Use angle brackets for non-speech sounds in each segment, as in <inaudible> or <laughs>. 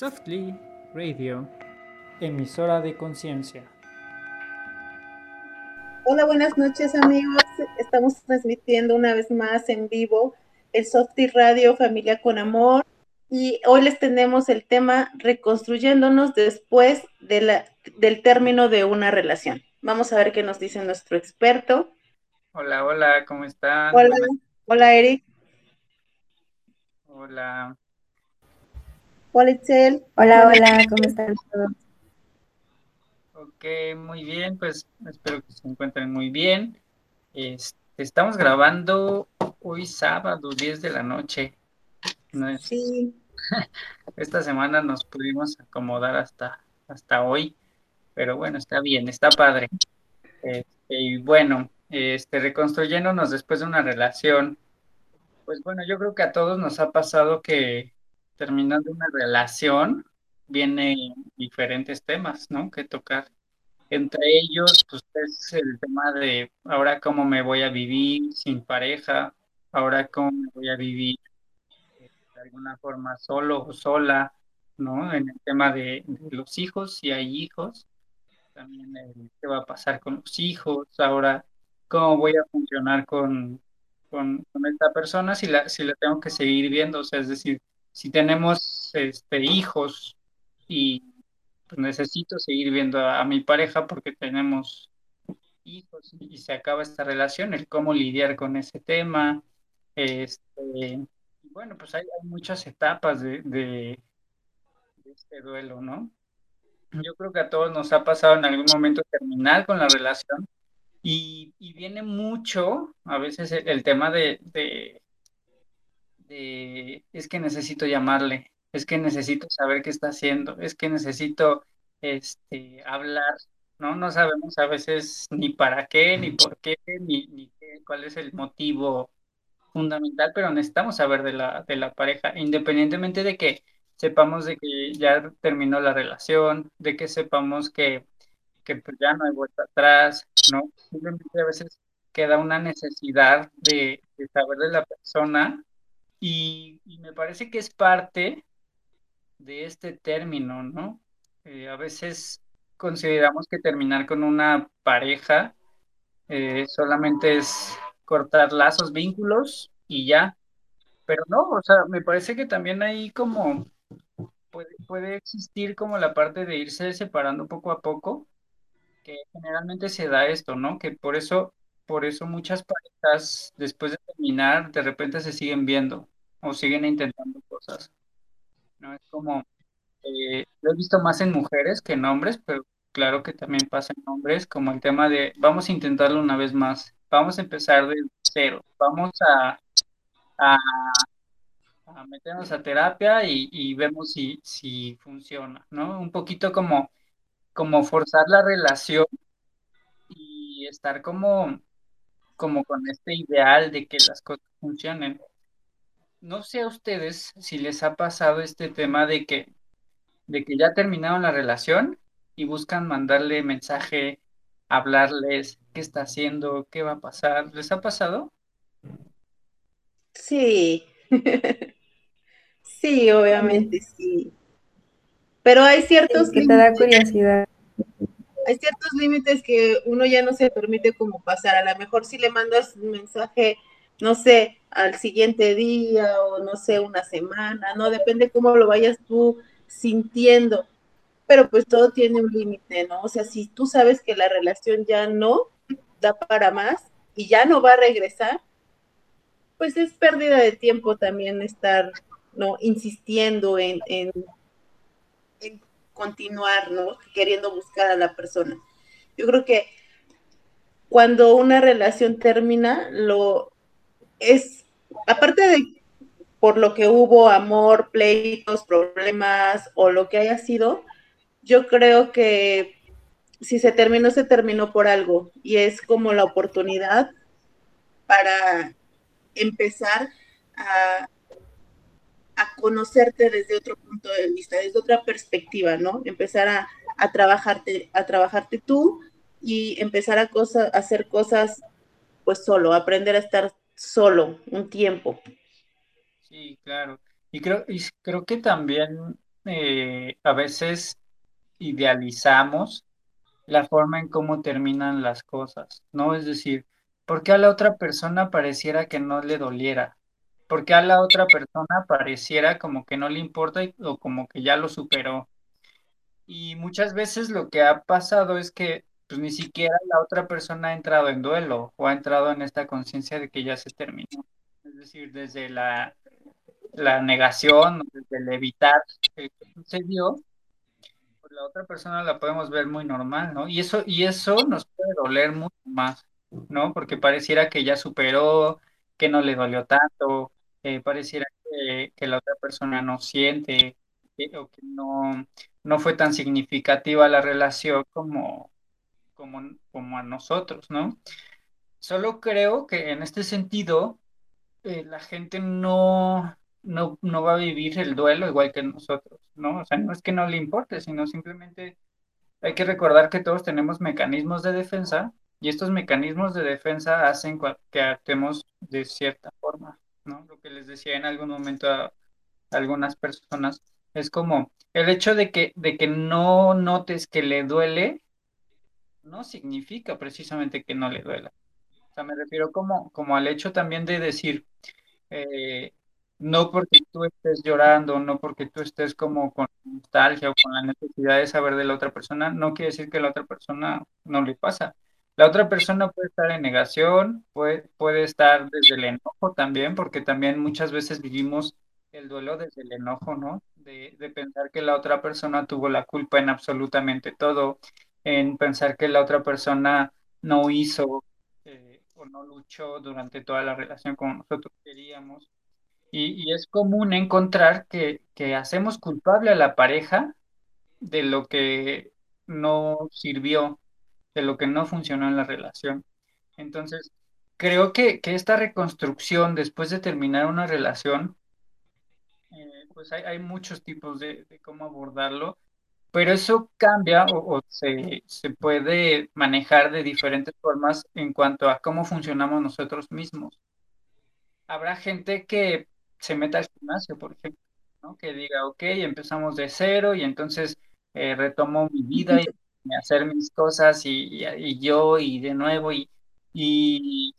Softly Radio, emisora de conciencia. Hola, buenas noches amigos. Estamos transmitiendo una vez más en vivo el Softly Radio Familia con Amor y hoy les tenemos el tema reconstruyéndonos después de la, del término de una relación. Vamos a ver qué nos dice nuestro experto. Hola, hola, ¿cómo están? Hola, hola Eric. Hola. Hola Itzel. Hola, hola, ¿cómo están todos? Ok, muy bien, pues espero que se encuentren muy bien. Este, estamos grabando hoy sábado, 10 de la noche. Sí. <laughs> Esta semana nos pudimos acomodar hasta, hasta hoy, pero bueno, está bien, está padre. Este, y bueno, este, reconstruyéndonos después de una relación, pues bueno, yo creo que a todos nos ha pasado que terminando una relación vienen diferentes temas, ¿no? Que tocar. Entre ellos, pues es el tema de ahora cómo me voy a vivir sin pareja, ahora cómo me voy a vivir eh, de alguna forma solo o sola, ¿no? En el tema de, los hijos, si hay hijos, también qué va a pasar con los hijos, ahora cómo voy a funcionar con, con, con esta persona si la, si la tengo que seguir viendo, o sea, es decir, si tenemos este, hijos y pues, necesito seguir viendo a, mi pareja porque tenemos hijos y se acaba esta relación, el cómo lidiar con ese tema. Este, bueno, pues hay, muchas etapas de, de, este duelo, ¿no? Yo creo que a todos nos ha pasado en algún momento terminar con la relación y, viene mucho a veces el, tema de, es que necesito llamarle, es que necesito saber qué está haciendo, es que necesito este, hablar, ¿no? No sabemos a veces ni para qué, ni por qué, ni, ni cuál es el motivo fundamental, pero necesitamos saber de la, de la pareja, independientemente de que sepamos de que ya terminó la relación, de que sepamos que, que pues ya no hay vuelta atrás, ¿no? Simplemente a veces queda una necesidad de, de saber de la persona y, me parece que es parte de este término, ¿no? Eh, a veces consideramos que terminar con una pareja eh, solamente es cortar lazos, vínculos y ya. Pero no, o sea, me parece que también hay como, puede, puede existir como la parte de irse separando poco a poco, que generalmente se da esto, ¿no? Que por eso por eso muchas parejas, después de terminar, de repente se siguen viendo o siguen intentando cosas. No es como, eh, lo he visto más en mujeres que en hombres, pero claro que también pasa en hombres, como el tema de vamos a intentarlo una vez más, vamos a empezar de cero, vamos a, a, meternos a terapia y, vemos si, si funciona, ¿no? Un poquito como, como forzar la relación y estar como como con este ideal de que las cosas funcionen. No sé a ustedes si les ha pasado este tema de que, de que ya terminaron la relación y buscan mandarle mensaje, hablarles qué está haciendo, qué va a pasar. ¿Les ha pasado? Sí, <laughs> sí, obviamente sí. Pero hay ciertos que te da curiosidad hay ciertos límites que uno ya no se permite como pasar. A lo mejor si le mandas un mensaje, no sé, al siguiente día o no sé, una semana, no depende cómo lo vayas tú sintiendo. Pero pues todo tiene un límite, ¿no? O sea, si tú sabes que la relación ya no da para más y ya no va a regresar, pues es pérdida de tiempo también estar, ¿no? Insistiendo en, en continuar, ¿no? Queriendo buscar a la persona. Yo creo que cuando una relación termina, lo es, aparte de por lo que hubo amor, pleitos, problemas o lo que haya sido, yo creo que si se terminó, se terminó por algo y es como la oportunidad para empezar a conocerte desde otro punto de vista, desde otra perspectiva, ¿no? Empezar a, trabajarte, a trabajarte tú y empezar a, a hacer cosas pues solo, aprender a estar solo un tiempo. Sí, claro. Y creo, y creo que también eh, a veces idealizamos la forma en cómo terminan las cosas, ¿no? Es decir, ¿por qué a la otra persona pareciera que no le doliera? ¿Por qué a la otra persona pareciera como que no le importa o como que ya lo superó? Y muchas veces lo que ha pasado es que pues ni siquiera la otra persona ha entrado en duelo o ha entrado en esta conciencia de que ya se terminó. Es decir, desde la, la negación, desde el evitar que sucedió, pues la otra persona la podemos ver muy normal, ¿no? Y eso, y eso nos puede doler mucho más, ¿no? Porque pareciera que ya superó, que no le dolió tanto, eh, pareciera que, que la otra persona no siente, que- o que no, no fue tan significativa la relación como, como, como a nosotros, ¿no? Solo creo que en este sentido, eh, la gente no, no, no va a vivir el duelo igual que nosotros, ¿no? O sea, no es que no le importe, sino simplemente hay que recordar que todos tenemos mecanismos de defensa y estos mecanismos de defensa hacen que actuemos de cierta forma, ¿no? Lo que les decía en algún momento a algunas personas es como el hecho de que, de que no notes que le duele no significa precisamente que no le duela. O sea, me refiero como, como al hecho también de decir, eh, no porque tú estés llorando, no porque tú estés como con nostalgia o con la necesidad de saber de la otra persona, no quiere decir que la otra persona no le pasa. La otra persona puede estar en negación, puede, puede estar desde el enojo también, porque también muchas veces vivimos el duelo desde el enojo, ¿no? De, de pensar que la otra persona tuvo la culpa en absolutamente todo, en pensar que la otra persona no hizo eh, o no luchó durante toda la relación como nosotros queríamos. Y, y es común encontrar que, que hacemos culpable a la pareja de lo que no sirvió, de lo que no funcionó en la relación. Entonces, creo que, que esta reconstrucción después de terminar una relación, eh, pues hay, hay muchos tipos de, de cómo abordarlo, pero eso cambia o, o se, se puede manejar de diferentes formas en cuanto a cómo funcionamos nosotros mismos. Habrá gente que se meta al gimnasio, por ejemplo, ¿no? Que diga, ok, empezamos de cero y entonces eh, retomo mi vida y <laughs> hacer mis cosas y, y- y yo y de nuevo y, y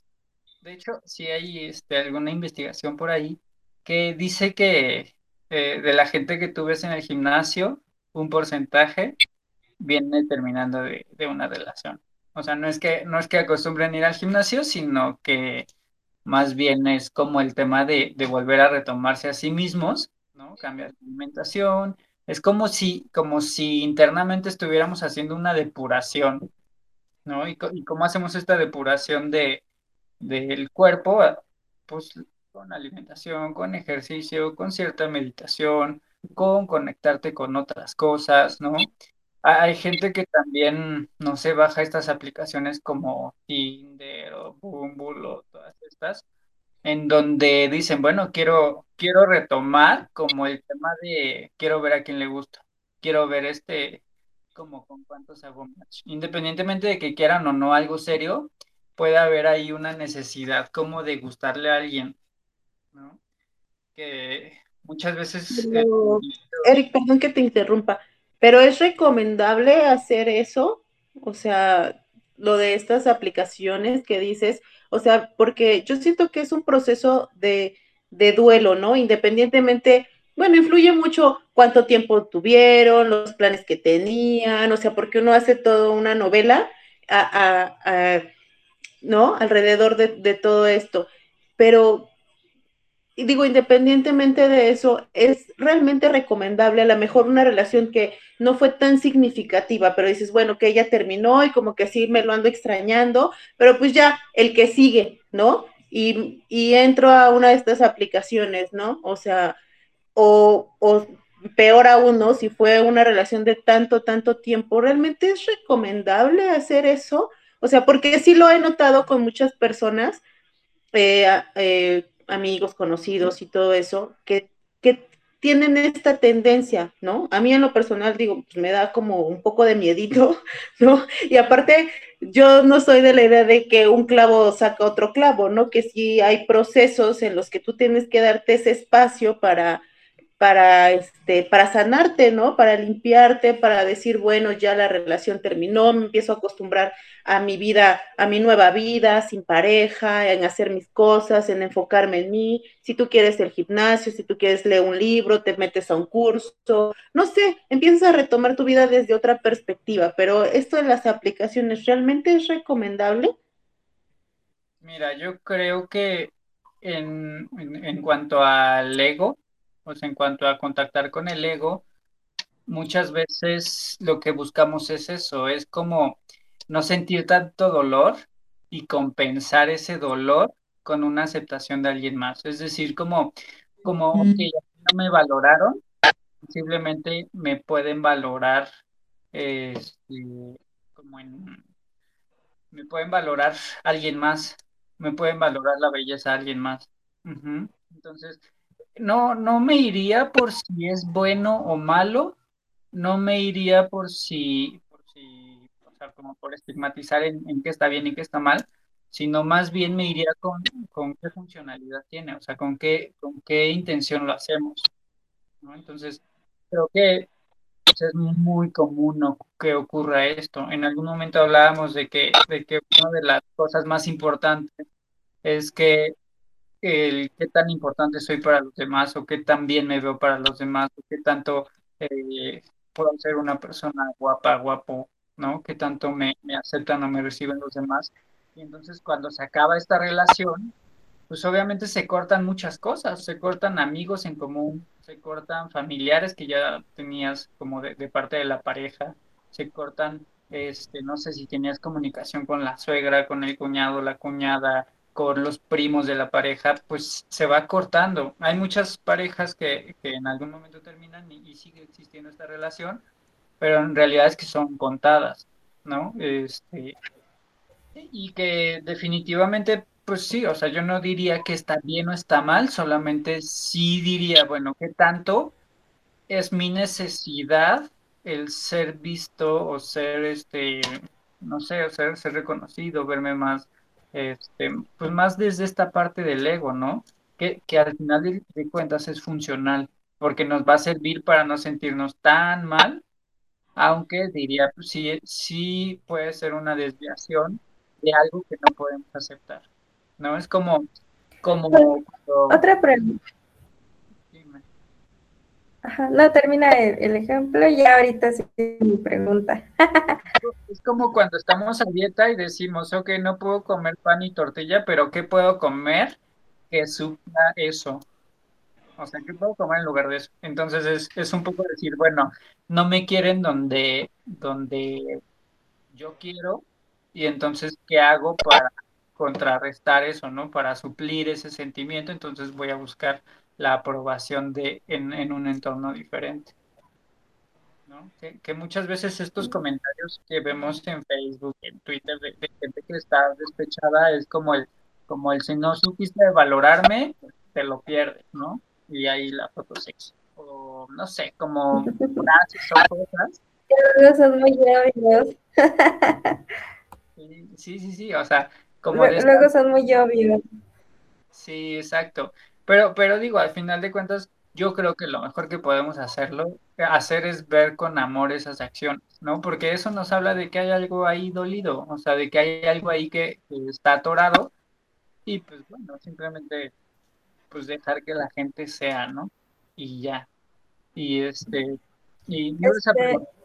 de hecho sí hay este, alguna investigación por ahí que dice que eh, de la gente que tú ves en el gimnasio, un porcentaje viene terminando de, una relación. O sea, no es que, no es que acostumbren ir al gimnasio, sino que más bien es como el tema de, volver a retomarse a sí mismos, ¿no? Cambiar de alimentación. Es como si, como si internamente estuviéramos haciendo una depuración, ¿no? Y, y cómo hacemos esta depuración de, del cuerpo, pues con alimentación, con ejercicio, con cierta meditación, con conectarte con otras cosas, ¿no? Ha- Hay gente que también, no se baja estas aplicaciones como Tinder o Bumble o todas estas en donde dicen, bueno, quiero, quiero retomar como el tema de quiero ver a quién le gusta, quiero ver este, como con cuántos hago. Independientemente de que quieran o no algo serio, puede haber ahí una necesidad como de gustarle a alguien, ¿no? Que muchas veces... eh, Eric, perdón que te interrumpa, pero ¿es recomendable hacer eso? O sea, lo de estas aplicaciones que dices, o sea, porque yo siento que es un proceso de, de duelo, ¿no? Independientemente, bueno, influye mucho cuánto tiempo tuvieron, los planes que tenían, o sea, porque uno hace toda una novela a, a, ¿no? Alrededor de, de todo esto. Pero digo, independientemente de eso, es realmente recomendable a lo mejor una relación que no fue tan significativa, pero dices, bueno, que ella terminó y como que sí me lo ando extrañando, pero pues ya el que sigue, ¿no? Y, y entro a una de estas aplicaciones, ¿no? O sea, o, o peor aún, ¿no? Si fue una relación de tanto, tanto tiempo, ¿realmente es recomendable hacer eso? O sea, porque sí lo he notado con muchas personas eh, eh, amigos, conocidos y todo eso, que, que, tienen esta tendencia, ¿no? A mí en lo personal, digo, pues me da como un poco de miedito, <laughs> ¿no? Y aparte, yo no soy de la idea de que un clavo saca otro clavo, ¿no? Que sí hay procesos en los que tú tienes que darte ese espacio para para, este, para sanarte, ¿no? Para limpiarte, para decir, bueno, ya la relación terminó, me empiezo a acostumbrar a mi vida, a mi nueva vida, sin pareja, en hacer mis cosas, en enfocarme en mí. Si tú quieres el gimnasio, si tú quieres leer un libro, te metes a un curso, no sé, empiezas a retomar tu vida desde otra perspectiva, pero esto de las aplicaciones, ¿realmente es recomendable? Mira, yo creo que en, en, en cuanto al ego, pues en cuanto a contactar con el ego, muchas veces lo que buscamos es eso, es como no sentir tanto dolor y compensar ese dolor con una aceptación de alguien más. Es decir, como, como que no me valoraron, posiblemente me pueden valorar, este, como en, me pueden valorar alguien más, me pueden valorar la belleza a alguien más. Entonces, no, no me iría por si es bueno o malo, no me iría por si, por si, o sea, como por estigmatizar en, qué está bien y qué está mal, sino más bien me iría con, con qué funcionalidad tiene, o sea, con qué, con qué intención lo hacemos. Entonces, creo que es muy común que ocurra esto. En algún momento hablábamos de que, de que una de las cosas más importantes es que el qué tan importante soy para los demás o qué tan bien me veo para los demás o qué tanto eh, puedo ser una persona guapa, guapo, ¿no? Qué tanto me, me aceptan o me reciben los demás. Y entonces cuando se acaba esta relación, pues obviamente se cortan muchas cosas, se cortan amigos en común, se cortan familiares que ya tenías como de, de parte de la pareja, se cortan, este, no sé si tenías comunicación con la suegra, con el cuñado, la cuñada, con los primos de la pareja, pues se va cortando. Hay muchas parejas que, que en algún momento terminan y, sigue existiendo esta relación, pero en realidad es que son contadas, ¿no? Este, y que definitivamente, pues sí, o sea, yo no diría que está bien o está mal, solamente sí diría, bueno, ¿qué tanto es mi necesidad el ser visto o ser, este, no sé, o ser, ser reconocido, verme más este, pues más desde esta parte del ego, ¿no? Que, que al final de, de, cuentas es funcional, porque nos va a servir para no sentirnos tan mal, aunque diría, pues sí, sí puede ser una desviación de algo que no podemos aceptar, ¿no? Es como, como... Cuando... Otra pregunta. No, termina el, ejemplo y ahorita sí mi pregunta. <laughs> es como cuando estamos a dieta y decimos, ok, no puedo comer pan y tortilla, pero ¿qué puedo comer que supla eso? O sea, ¿qué puedo comer en lugar de eso? Entonces es, es un poco decir, bueno, no me quieren donde, donde yo quiero y entonces, ¿qué hago para contrarrestar eso, ¿no? Para suplir ese sentimiento, entonces voy a buscar la aprobación de en, en un entorno diferente. ¿no? Que, que, muchas veces estos comentarios que vemos en Facebook, en Twitter, de, de, gente que está despechada, es como el, como el si no supiste valorarme, te lo pierdes, ¿no? Y ahí la foto sexy. O no sé, como frases o cosas. Son muy obvios. Sí, sí, sí, o sea, como... Luego, esta... son muy obvios. Sí, exacto. Pero, pero digo, al final de cuentas, yo creo que lo mejor que podemos hacerlo, hacer es ver con amor esas acciones, ¿no? Porque eso nos habla de que hay algo ahí dolido, o sea, de que hay algo ahí que, está atorado y pues bueno, simplemente pues dejar que la gente sea, ¿no? Y ya. Y este, y no esa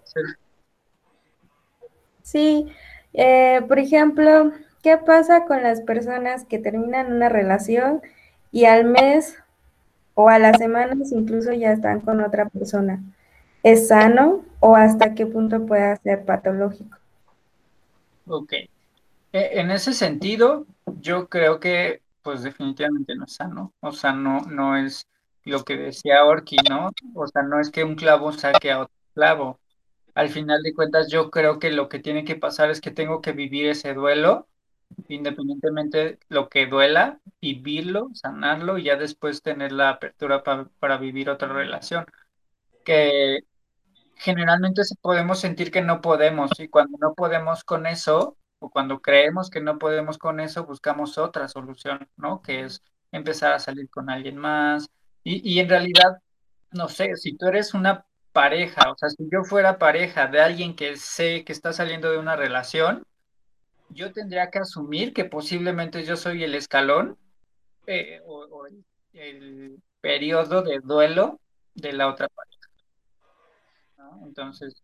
Este, Sí, eh, por ejemplo, ¿qué pasa con las personas que terminan una relación y al mes o a las semanas incluso ya están con otra persona? ¿Es sano o hasta qué punto puede ser patológico? Ok. E- En ese sentido, yo creo que pues definitivamente no es sano. O sea, no, no es lo que decía Orki, ¿no? O sea, no es que un clavo saque a otro clavo. Al final de cuentas, yo creo que lo que tiene que pasar es que tengo que vivir ese duelo, independientemente de lo que duela, vivirlo, sanarlo y ya después tener la apertura pa- para vivir otra relación. Que generalmente podemos sentir que no podemos y cuando no podemos con eso o cuando creemos que no podemos con eso, buscamos otra solución, ¿no? Que es empezar a salir con alguien más y, y en realidad no sé, si tú eres una pareja, o sea, si yo fuera pareja de alguien que sé que está saliendo de una relación, yo tendría que asumir que posiblemente yo soy el escalón eh, o, el, periodo de duelo de la otra pareja. Entonces,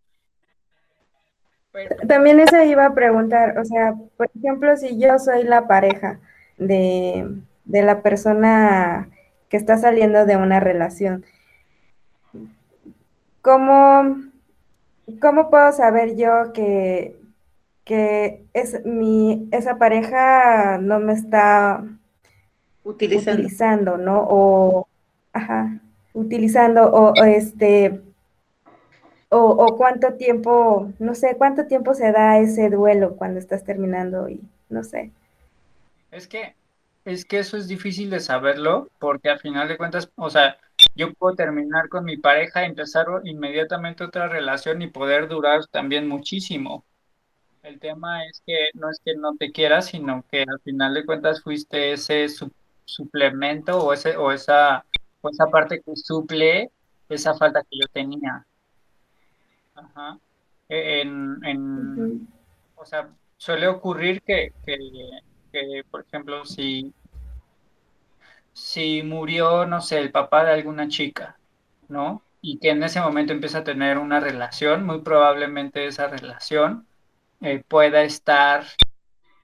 También eso iba a preguntar, o sea, por ejemplo, si yo soy la pareja de, de la persona que está saliendo de una relación, ¿cómo, cómo puedo saber yo que, que es mi, esa pareja no me está utilizando. utilizando, ¿no? O, ajá, utilizando, o, o este, o, o cuánto tiempo, no sé, cuánto tiempo se da ese duelo cuando estás terminando y no sé. es que, es que eso es difícil de saberlo porque al final de cuentas, o sea, yo puedo terminar con mi pareja, empezar inmediatamente otra relación y poder durar también muchísimo. El tema es que no es que no te quieras, sino que al final de cuentas fuiste ese su- suplemento o ese o esa o esa parte que suple esa falta que yo tenía. Ajá. E- En, en, o sea, suele ocurrir que, que, que, por ejemplo, si, si murió, no sé, el papá de alguna chica, ¿no? Y que en ese momento empieza a tener una relación, muy probablemente esa relación eh, pueda estar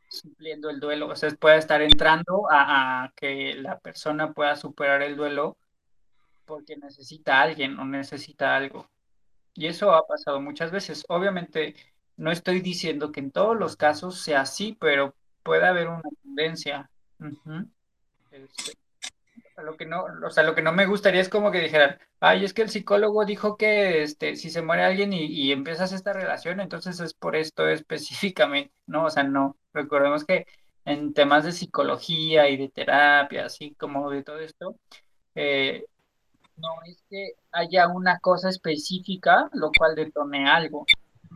supliendo el duelo, o sea, pueda estar entrando a, que la persona pueda superar el duelo porque necesita a alguien o necesita algo. Y eso ha pasado muchas veces. Obviamente, no estoy diciendo que en todos los casos sea así, pero puede haber una tendencia. Lo que no, o sea, lo que no me gustaría es como que dijeran, ay, es que el psicólogo dijo que este, si se muere alguien y, y empiezas esta relación, entonces es por esto específicamente, <laughs> ¿no? O sea, no. Recordemos que en temas de psicología y de terapia, así como de todo esto, eh, no es que haya una cosa específica lo cual detone algo.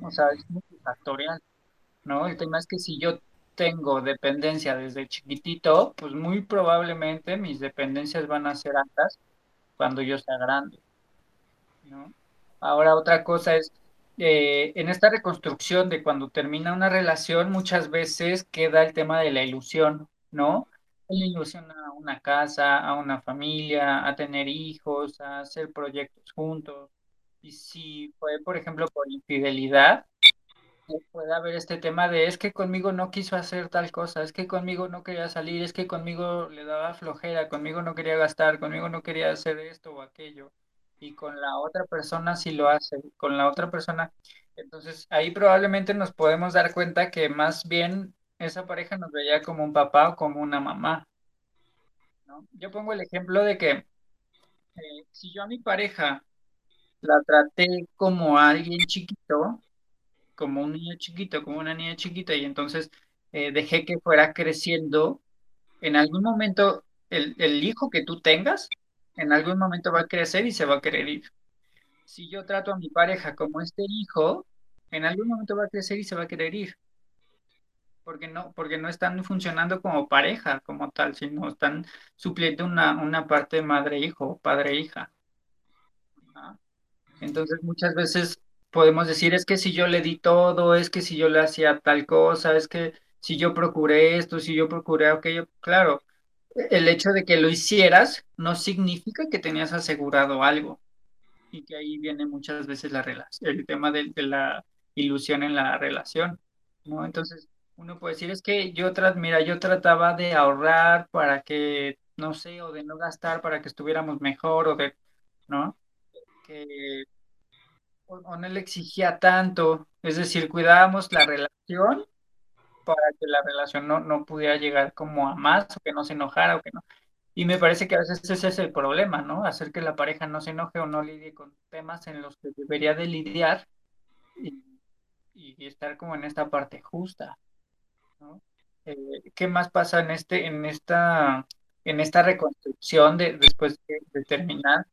O sea, es multifactorial, ¿no? El tema es que si yo tengo dependencia desde chiquitito, pues muy probablemente mis dependencias van a ser altas cuando yo sea grande. Ahora otra cosa es, eh, en esta reconstrucción de cuando termina una relación, muchas veces queda el tema de la ilusión, ¿no? La ilusión a una casa, a una familia, a tener hijos, a hacer proyectos juntos. Y si fue, por ejemplo, por infidelidad, puede haber este tema de es que conmigo no quiso hacer tal cosa, es que conmigo no quería salir, es que conmigo le daba flojera, conmigo no quería gastar, conmigo no quería hacer esto o aquello, y con la otra persona sí lo hace, con la otra persona. Entonces ahí probablemente nos podemos dar cuenta que más bien esa pareja nos veía como un papá o como una mamá. Yo pongo el ejemplo de que eh, si yo a mi pareja la traté como a alguien chiquito, como un niño chiquito, como una niña chiquita, y entonces eh, dejé que fuera creciendo. En algún momento, el, el hijo que tú tengas, en algún momento va a crecer y se va a querer ir. Si yo trato a mi pareja como este hijo, en algún momento va a crecer y se va a querer ir, porque no, porque no están funcionando como pareja, como tal, sino están supliendo una, una parte madre-hijo, padre-hija. Entonces muchas veces podemos decir, es que si yo le di todo, es que si yo le hacía tal cosa, es que si yo procuré esto, si yo procuré aquello, claro, el hecho de que lo hicieras no significa que tenías asegurado algo y que ahí viene muchas veces la el tema de, de la ilusión en la relación, ¿no? Entonces uno puede decir, es que yo, mira, yo trataba de ahorrar para que, no sé, o de no gastar para que estuviéramos mejor, o de, ¿no? Que o, no exigía tanto, es decir, cuidábamos la relación para que la relación no, no pudiera llegar como a más, que no se enojara, o que no. Y me parece que a veces ese es el problema, ¿no? Hacer que la pareja no se enoje o no lidie con temas en los que debería de lidiar y, y estar como en esta parte justa. Eh, ¿qué más pasa en este, en esta, en esta reconstrucción de, después de, de terminar?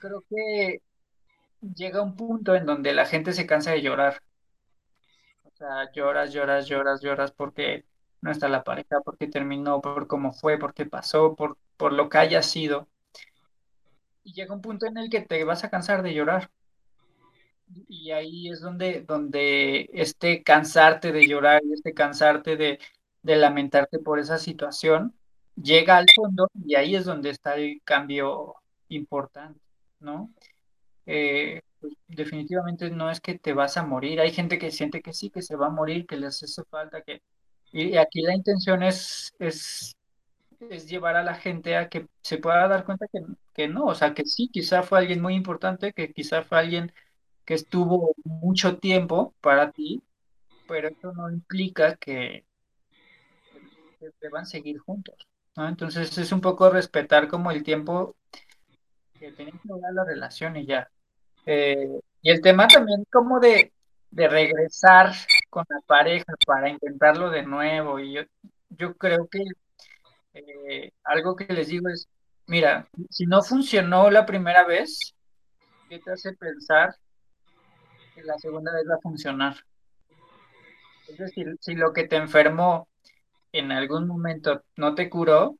Creo que llega un punto en donde la gente se cansa de llorar. O lloras, lloras, lloras, lloras porque no está la pareja, porque terminó, por cómo fue, por qué pasó, por, por lo que haya sido. y llega un punto en el que te vas a cansar de llorar. Y ahí es donde, donde este cansarte de llorar y este cansarte de, de lamentarte por esa situación llega al fondo y ahí es donde está el cambio importante, ¿no? Eh, pues, definitivamente no es que te vas a morir. Hay gente que siente que sí, que se va a morir, que les hace falta, que... Y aquí la intención es, es, llevar a la gente a que se pueda dar cuenta que, que no, o sea, que sí, quizá fue alguien muy importante, que quizá fue alguien que estuvo mucho tiempo para ti, pero eso no implica que, que deban seguir juntos. Entonces es un poco respetar como el tiempo que tienen que durar la relación y ya. Eh, y el tema también como de, de regresar con la pareja para intentarlo de nuevo. Y yo, yo creo que eh, algo que les digo es, mira, si no funcionó la primera vez, ¿qué te hace pensar que la segunda vez va a funcionar? Es decir, si lo que te enfermó en algún momento no te curó,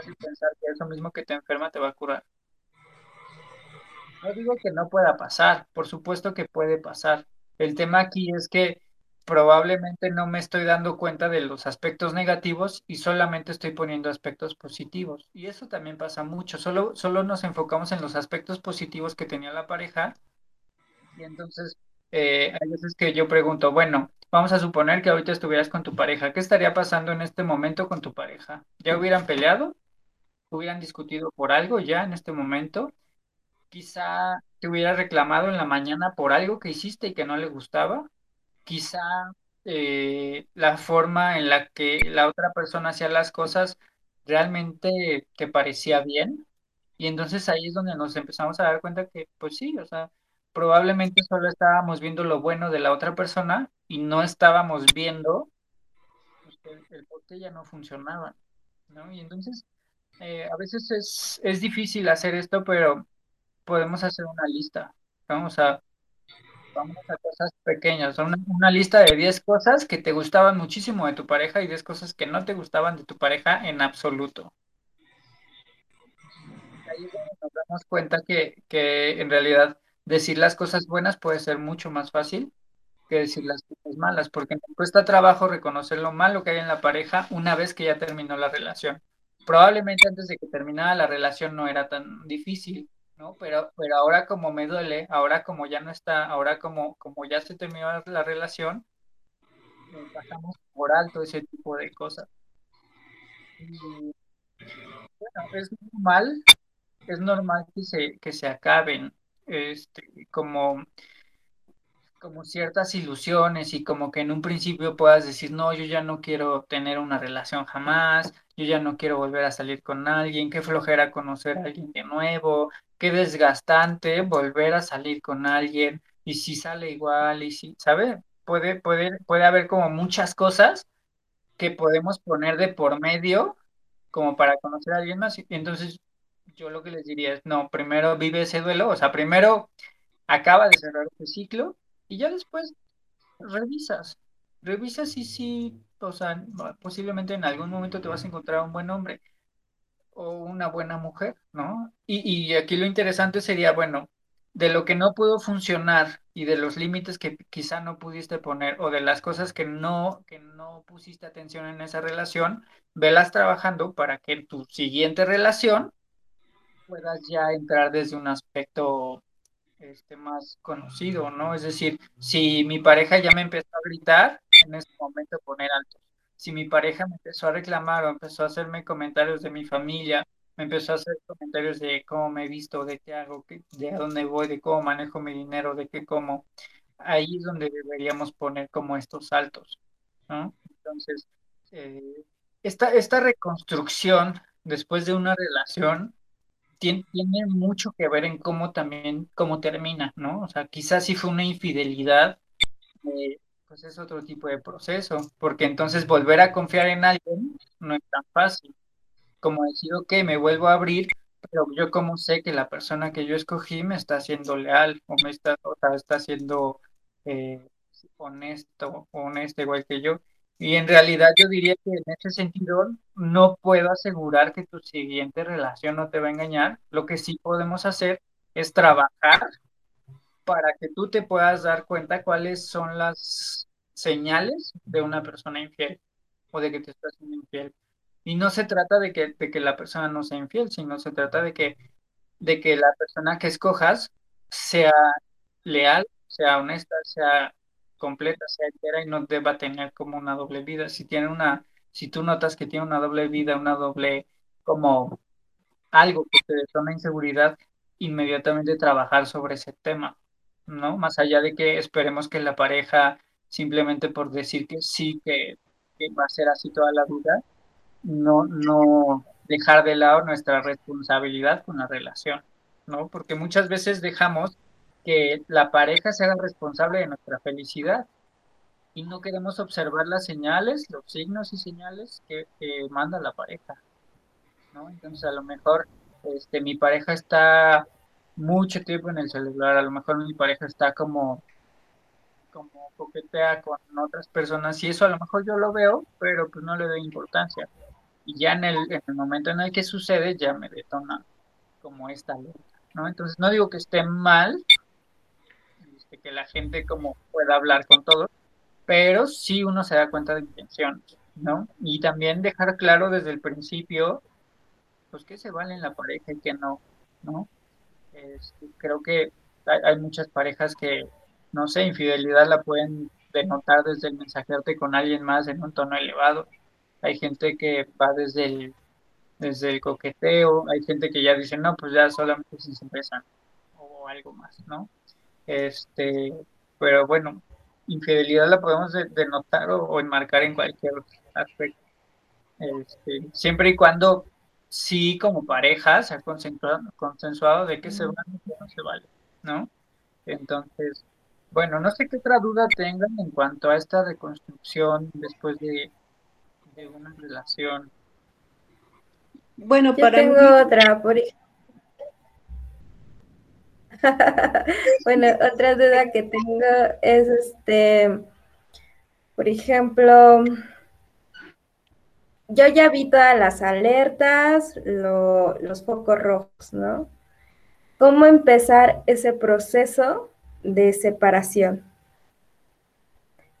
te pensar que eso mismo que te enferma te va a curar. No digo que no pueda pasar, por supuesto que puede pasar. El tema aquí es que probablemente no me estoy dando cuenta de los aspectos negativos y solamente estoy poniendo aspectos positivos. Y eso también pasa mucho. Solo, solo nos enfocamos en los aspectos positivos que tenía la pareja. Y entonces eh, hay veces que yo pregunto, bueno, vamos a suponer que ahorita estuvieras con tu pareja. ¿Qué estaría pasando en este momento con tu pareja? ¿Ya hubieran peleado? ¿Hubieran discutido por algo ya en este momento? Quizá te hubiera reclamado en la mañana por algo que hiciste y que no le gustaba. Quizá eh, la forma en la que la otra persona hacía las cosas realmente te parecía bien. Y entonces ahí es donde nos empezamos a dar cuenta que, pues sí, o sea, probablemente solo estábamos viendo lo bueno de la otra persona y no estábamos viendo pues, el, el no funcionaba, ¿no? Y entonces eh, a veces es, es difícil hacer esto, pero podemos hacer una lista. Vamos a, vamos a cosas pequeñas. Una, una lista de 10 cosas que te gustaban muchísimo de tu pareja y 10 cosas que no te gustaban de tu pareja en absoluto. Ahí nos damos cuenta que, que en realidad decir las cosas buenas puede ser mucho más fácil que decir las cosas malas, porque nos cuesta trabajo reconocer lo malo que hay en la pareja una vez que ya terminó la relación. Probablemente antes de que terminara la relación no era tan difícil, ¿no? Pero, pero ahora como me duele, ahora como ya no está, ahora como, como ya se terminó la relación, pasamos por alto ese tipo de cosas. Y bueno, es normal, es normal que se, que se acaben, este, como como ciertas ilusiones y como que en un principio puedas decir, no, yo ya no quiero tener una relación jamás, yo ya no quiero volver a salir con alguien, qué flojera conocer a alguien de nuevo, qué desgastante volver a salir con alguien y si sale igual y si, ¿sabe? Puede, puede, puede haber como muchas cosas que podemos poner de por medio como para conocer a alguien más. Entonces yo lo que les diría es, no, primero vive ese duelo, o sea, primero acaba de cerrar ese ciclo y ya después revisas, revisas si sí, o sea, posiblemente en algún momento te vas a encontrar un buen hombre o una buena mujer, ¿no? Y, y aquí lo interesante sería, bueno, de lo que no pudo funcionar y de los límites que quizá no pudiste poner o de las cosas que no, que no pusiste atención en esa relación, velas trabajando para que en tu siguiente relación puedas ya entrar desde un aspecto este, más conocido, ¿no? Es decir, si mi pareja ya me empezó a gritar, en este momento poner alto. Si mi pareja me empezó a reclamar o empezó a hacerme comentarios de mi familia, me empezó a hacer comentarios de cómo me he visto, de qué hago, de a dónde voy, de cómo manejo mi dinero, de qué como, ahí es donde deberíamos poner como estos saltos, ¿no? Entonces, eh, esta, esta reconstrucción después de una relación tiene, tiene mucho que ver en cómo también, cómo termina, ¿no? O sea, quizás si fue una infidelidad, eh, pues es otro tipo de proceso, porque entonces volver a confiar en alguien no es tan fácil como decir, ok, me vuelvo a abrir, pero yo como sé que la persona que yo escogí me está siendo leal o me está, o sea, está siendo eh, honesto honesta igual que yo. Y en realidad yo diría que en ese sentido no puedo asegurar que tu siguiente relación no te va a engañar. Lo que sí podemos hacer es trabajar para que tú te puedas dar cuenta cuáles son las señales de una persona infiel o de que te estás siendo infiel. Y no se trata de que, de que la persona no sea infiel, sino se trata de que, de que la persona que escojas sea leal, sea honesta, sea completa, sea entera y no deba tener como una doble vida. Si tiene una, si tú notas que tiene una doble vida, una doble como algo que te detona inseguridad, inmediatamente trabajar sobre ese tema, ¿no? Más allá de que esperemos que la pareja simplemente por decir que sí, que, que va a ser así toda la vida, no, no dejar de lado nuestra responsabilidad con la relación, ¿no? Porque muchas veces dejamos que la pareja se haga responsable de nuestra felicidad y no queremos observar las señales, los signos y señales que, que manda la pareja, ¿no? Entonces a lo mejor este, mi pareja está mucho tiempo en el celular, a lo mejor mi pareja está como como coquetea con otras personas y eso a lo mejor yo lo veo, pero pues no le doy importancia. Y ya en el, en el momento en el que sucede ya me detona como esta alerta, ¿no? Entonces no digo que esté mal, este, que la gente como pueda hablar con todos, pero sí uno se da cuenta de intenciones, ¿no? Y también dejar claro desde el principio, pues qué se vale en la pareja y qué no, ¿no? Este, creo que hay, muchas parejas que no sé, infidelidad la pueden denotar desde el mensajerte con alguien más en un tono elevado. Hay gente que va desde el, desde coqueteo, hay gente que ya dice, no, pues ya solamente si se besan o algo más, ¿no? Este, pero bueno, infidelidad la podemos de- denotar o, o enmarcar en cualquier aspecto. Este, siempre y cuando sí como pareja se ha consensuado, consensuado de que se vale y que no se vale, ¿no? Entonces, bueno, no sé qué otra duda tengan en cuanto a esta reconstrucción después de, de una relación. Bueno, Yo para tengo mí, otra, por <laughs> bueno, otra duda que tengo es este, por ejemplo, yo ya vi todas las alertas, lo- los focos rojos, ¿no? ¿Cómo empezar ese proceso de separación?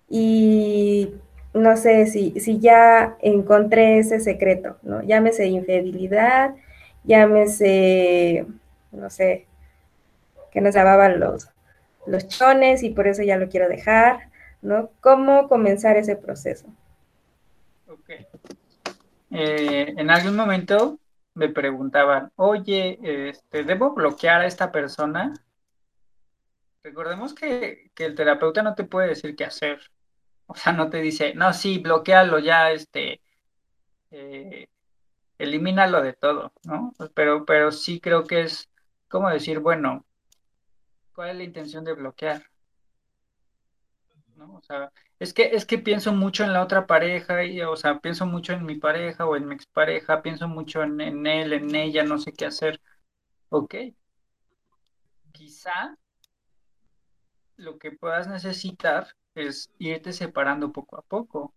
Y no sé si, si ya encontré ese secreto, ¿no? Llámese infidelidad, llámese, no sé, que nos lavaban los, los chones y por eso ya lo quiero dejar, ¿no? ¿Cómo comenzar ese proceso? Ok. Eh, en algún momento me preguntaban, oye, este, ¿debo bloquear a esta persona? Recordemos que, el terapeuta no te puede decir qué hacer. O sea, no te dice, no, sí, bloquealo ya, este, eh, elimínalo de todo, ¿no? Pero, pero sí creo que es como decir, bueno, ¿cuál es la intención de bloquear? ¿No? O sea, es que, es que pienso mucho en la otra pareja, y, o sea, pienso mucho en mi pareja o en mi expareja, pienso mucho en, en él, en ella, no sé qué hacer. Ok, quizá lo que puedas necesitar es irte separando poco a poco.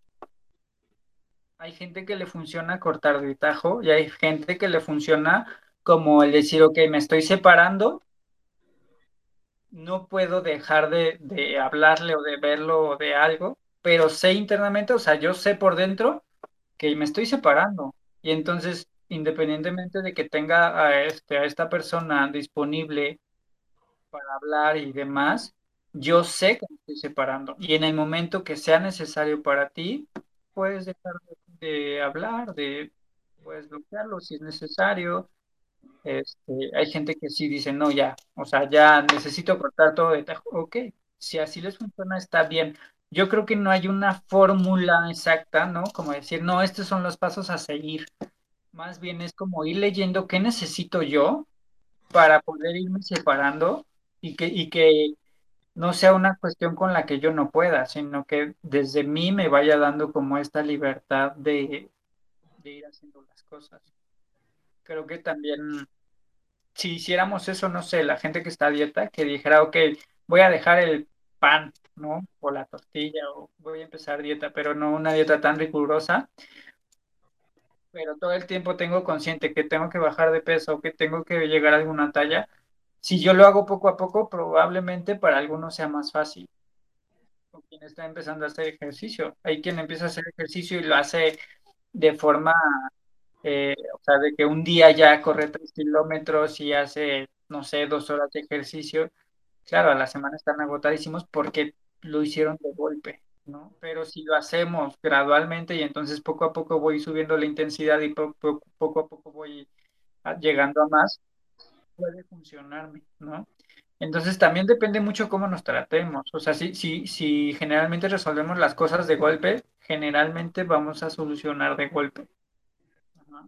Hay gente que le funciona cortar de tajo y hay gente que le funciona como el decir, ok, me estoy separando, no puedo dejar de, de hablarle o de verlo o de algo, pero sé internamente, o sea, yo sé por dentro que me estoy separando. Y entonces, independientemente de que tenga a, este, a esta persona disponible para hablar y demás, yo sé que me estoy separando. Y en el momento que sea necesario para ti, puedes dejar de, de hablar, de, puedes bloquearlo si es necesario. Este, hay gente que sí dice, no, ya, o sea, ya necesito cortar todo de tajo. Ok, si así les funciona, está bien. Yo creo que no hay una fórmula exacta, ¿no? Como decir, no, estos son los pasos a seguir. Más bien es como ir leyendo qué necesito yo para poder irme separando y que, y que no sea una cuestión con la que yo no pueda, sino que desde mí me vaya dando como esta libertad de, de ir haciendo las cosas. Creo que también si hiciéramos eso, no sé, la gente que está a dieta, que dijera, ok, voy a dejar el pan, ¿no? O la tortilla, o voy a empezar dieta, pero no una dieta tan rigurosa. Pero todo el tiempo tengo consciente que tengo que bajar de peso, que tengo que llegar a alguna talla. Si yo lo hago poco a poco, probablemente para algunos sea más fácil. O quien está empezando a hacer ejercicio. Hay quien empieza a hacer ejercicio y lo hace de forma, eh, o sea, de que un día ya corre tres kilómetros y hace, no sé, dos horas de ejercicio claro, a la semana están agotadísimos porque lo hicieron de golpe, ¿no? Pero si lo hacemos gradualmente y entonces poco a poco voy subiendo la intensidad y poco, a poco voy llegando a más, puede funcionarme, ¿no? Entonces también depende mucho cómo nos tratemos. O sea, si, si, si generalmente resolvemos las cosas de golpe, generalmente vamos a solucionar de golpe.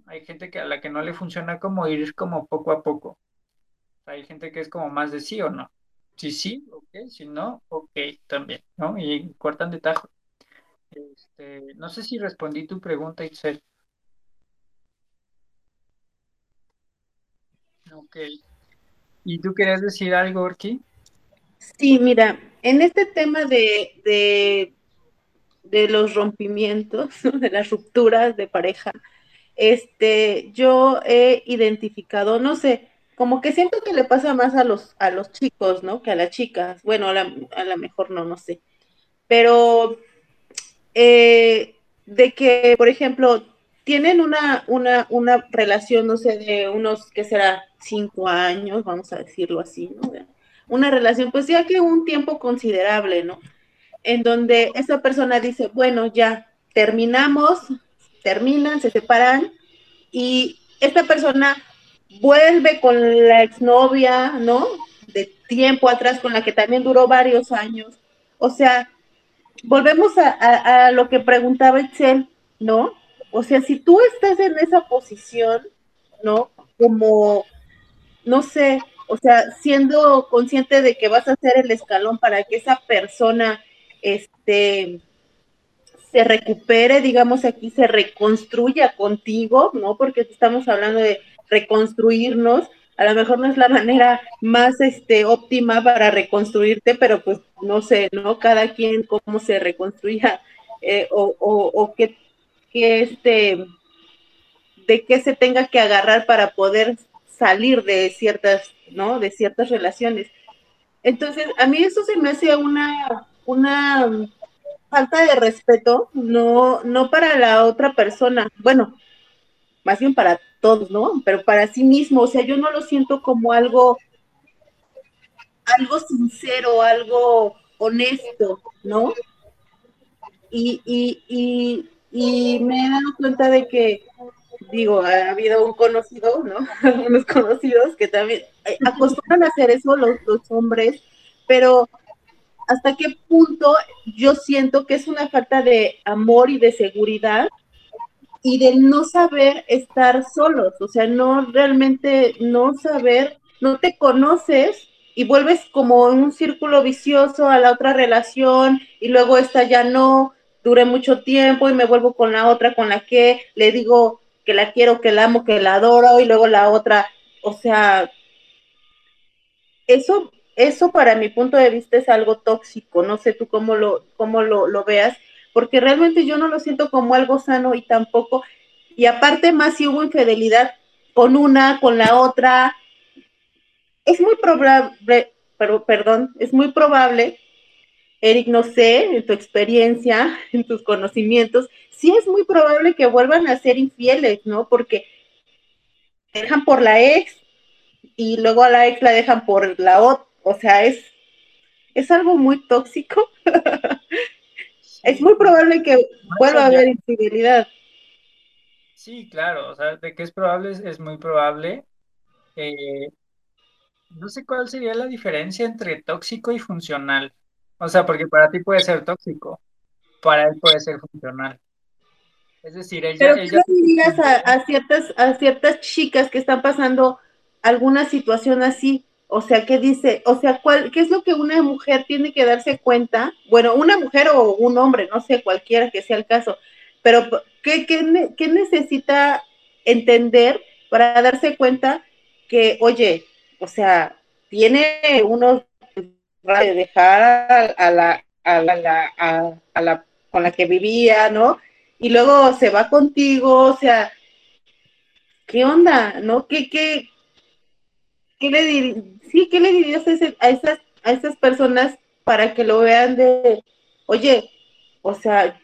Hay gente que a la que no le funciona como ir como poco a poco. Hay gente que es como más de sí o no. Si sí, ok, si no, ok, también, ¿no? Y cortan de tajo. Este, no sé si respondí tu pregunta, Itzel. Ok. ¿Y tú querías decir algo, Orki? Sí, mira, en este tema de, de, de los rompimientos, <laughs> de las rupturas de pareja, este, yo he identificado, no sé, como que siento que le pasa más a los, a los chicos, ¿no? Que a las chicas. Bueno, a lo mejor no, no sé. Pero eh, de que, por ejemplo, tienen una, una, una relación, no sé, de unos, ¿qué será? Cinco años, vamos a decirlo así, ¿no? Una relación, pues ya que un tiempo considerable, ¿no? En donde esa persona dice, bueno, ya terminamos, terminan, se separan, y esta persona vuelve con la exnovia, ¿no? De tiempo atrás, con la que también duró varios años. O sea, volvemos a, lo que preguntaba Excel, ¿no? O sea, si tú estás en esa posición, ¿no? Como, no sé, o sea, siendo consciente de que vas a hacer el escalón para que esa persona, este, se recupere, digamos aquí, se reconstruya contigo, ¿no? Porque estamos hablando de reconstruirnos. A lo mejor no es la manera más este, óptima para reconstruirte, pero pues no sé, ¿no? Cada quien cómo se reconstruya eh, o, o, o qué, este, de qué se tenga que agarrar para poder salir de ciertas, ¿no? De ciertas relaciones. Entonces, a mí eso se me hace una, una falta de respeto, no, no para la otra persona, bueno, más bien para todos, ¿no? Pero para sí mismo, o sea, yo no lo siento como algo, algo sincero, algo honesto, ¿no? Y, y, y, me he dado cuenta de que, digo, ha habido un conocido, ¿no? <laughs> Unos conocidos que también eh, acostumbran a hacer eso los, los hombres, pero hasta qué punto yo siento que es una falta de amor y de seguridad y de no saber estar solos, o sea, no realmente no saber, no te conoces y vuelves como un círculo vicioso a la otra relación y luego esta ya no, dure mucho tiempo y me vuelvo con la otra con la que le digo que la quiero, que la amo, que la adoro y luego la otra, o sea, eso, eso para mi punto de vista es algo tóxico, no sé tú cómo lo, cómo lo, lo veas, porque realmente yo no lo siento como algo sano y tampoco, y aparte más si hubo infidelidad con una, con la otra, es muy probable, pero, perdón, es muy probable, Eric, no sé, en tu experiencia, <laughs> en tus conocimientos, sí es muy probable que vuelvan a ser infieles, ¿no? Porque dejan por la ex y luego a la ex la dejan por la otra, o sea, es, es algo muy tóxico. <laughs> es muy probable que vuelva a haber infidelidad. Sí, claro, o sea, de que es probable, es, muy probable. Eh, no sé cuál sería la diferencia entre tóxico y funcional. O sea, porque para ti puede ser tóxico, para él puede ser funcional. Es decir, ella... Pero ella... digas a, a, ciertas, a ciertas chicas que están pasando alguna situación así, o sea, ¿qué dice? O sea, ¿cuál, ¿qué es lo que una mujer tiene que darse cuenta? Bueno, una mujer o un hombre, no sé, cualquiera que sea el caso, pero ¿qué, qué, qué necesita entender para darse cuenta que, oye, o sea, tiene unos de dejar a, la, a la, a, la, con la que vivía, ¿no? Y luego se va contigo, o sea, ¿qué onda? ¿No? ¿Qué, qué, qué le dirías? Sí, ¿qué le dirías a, a, esas, a esas personas para que lo vean de, oye, o sea,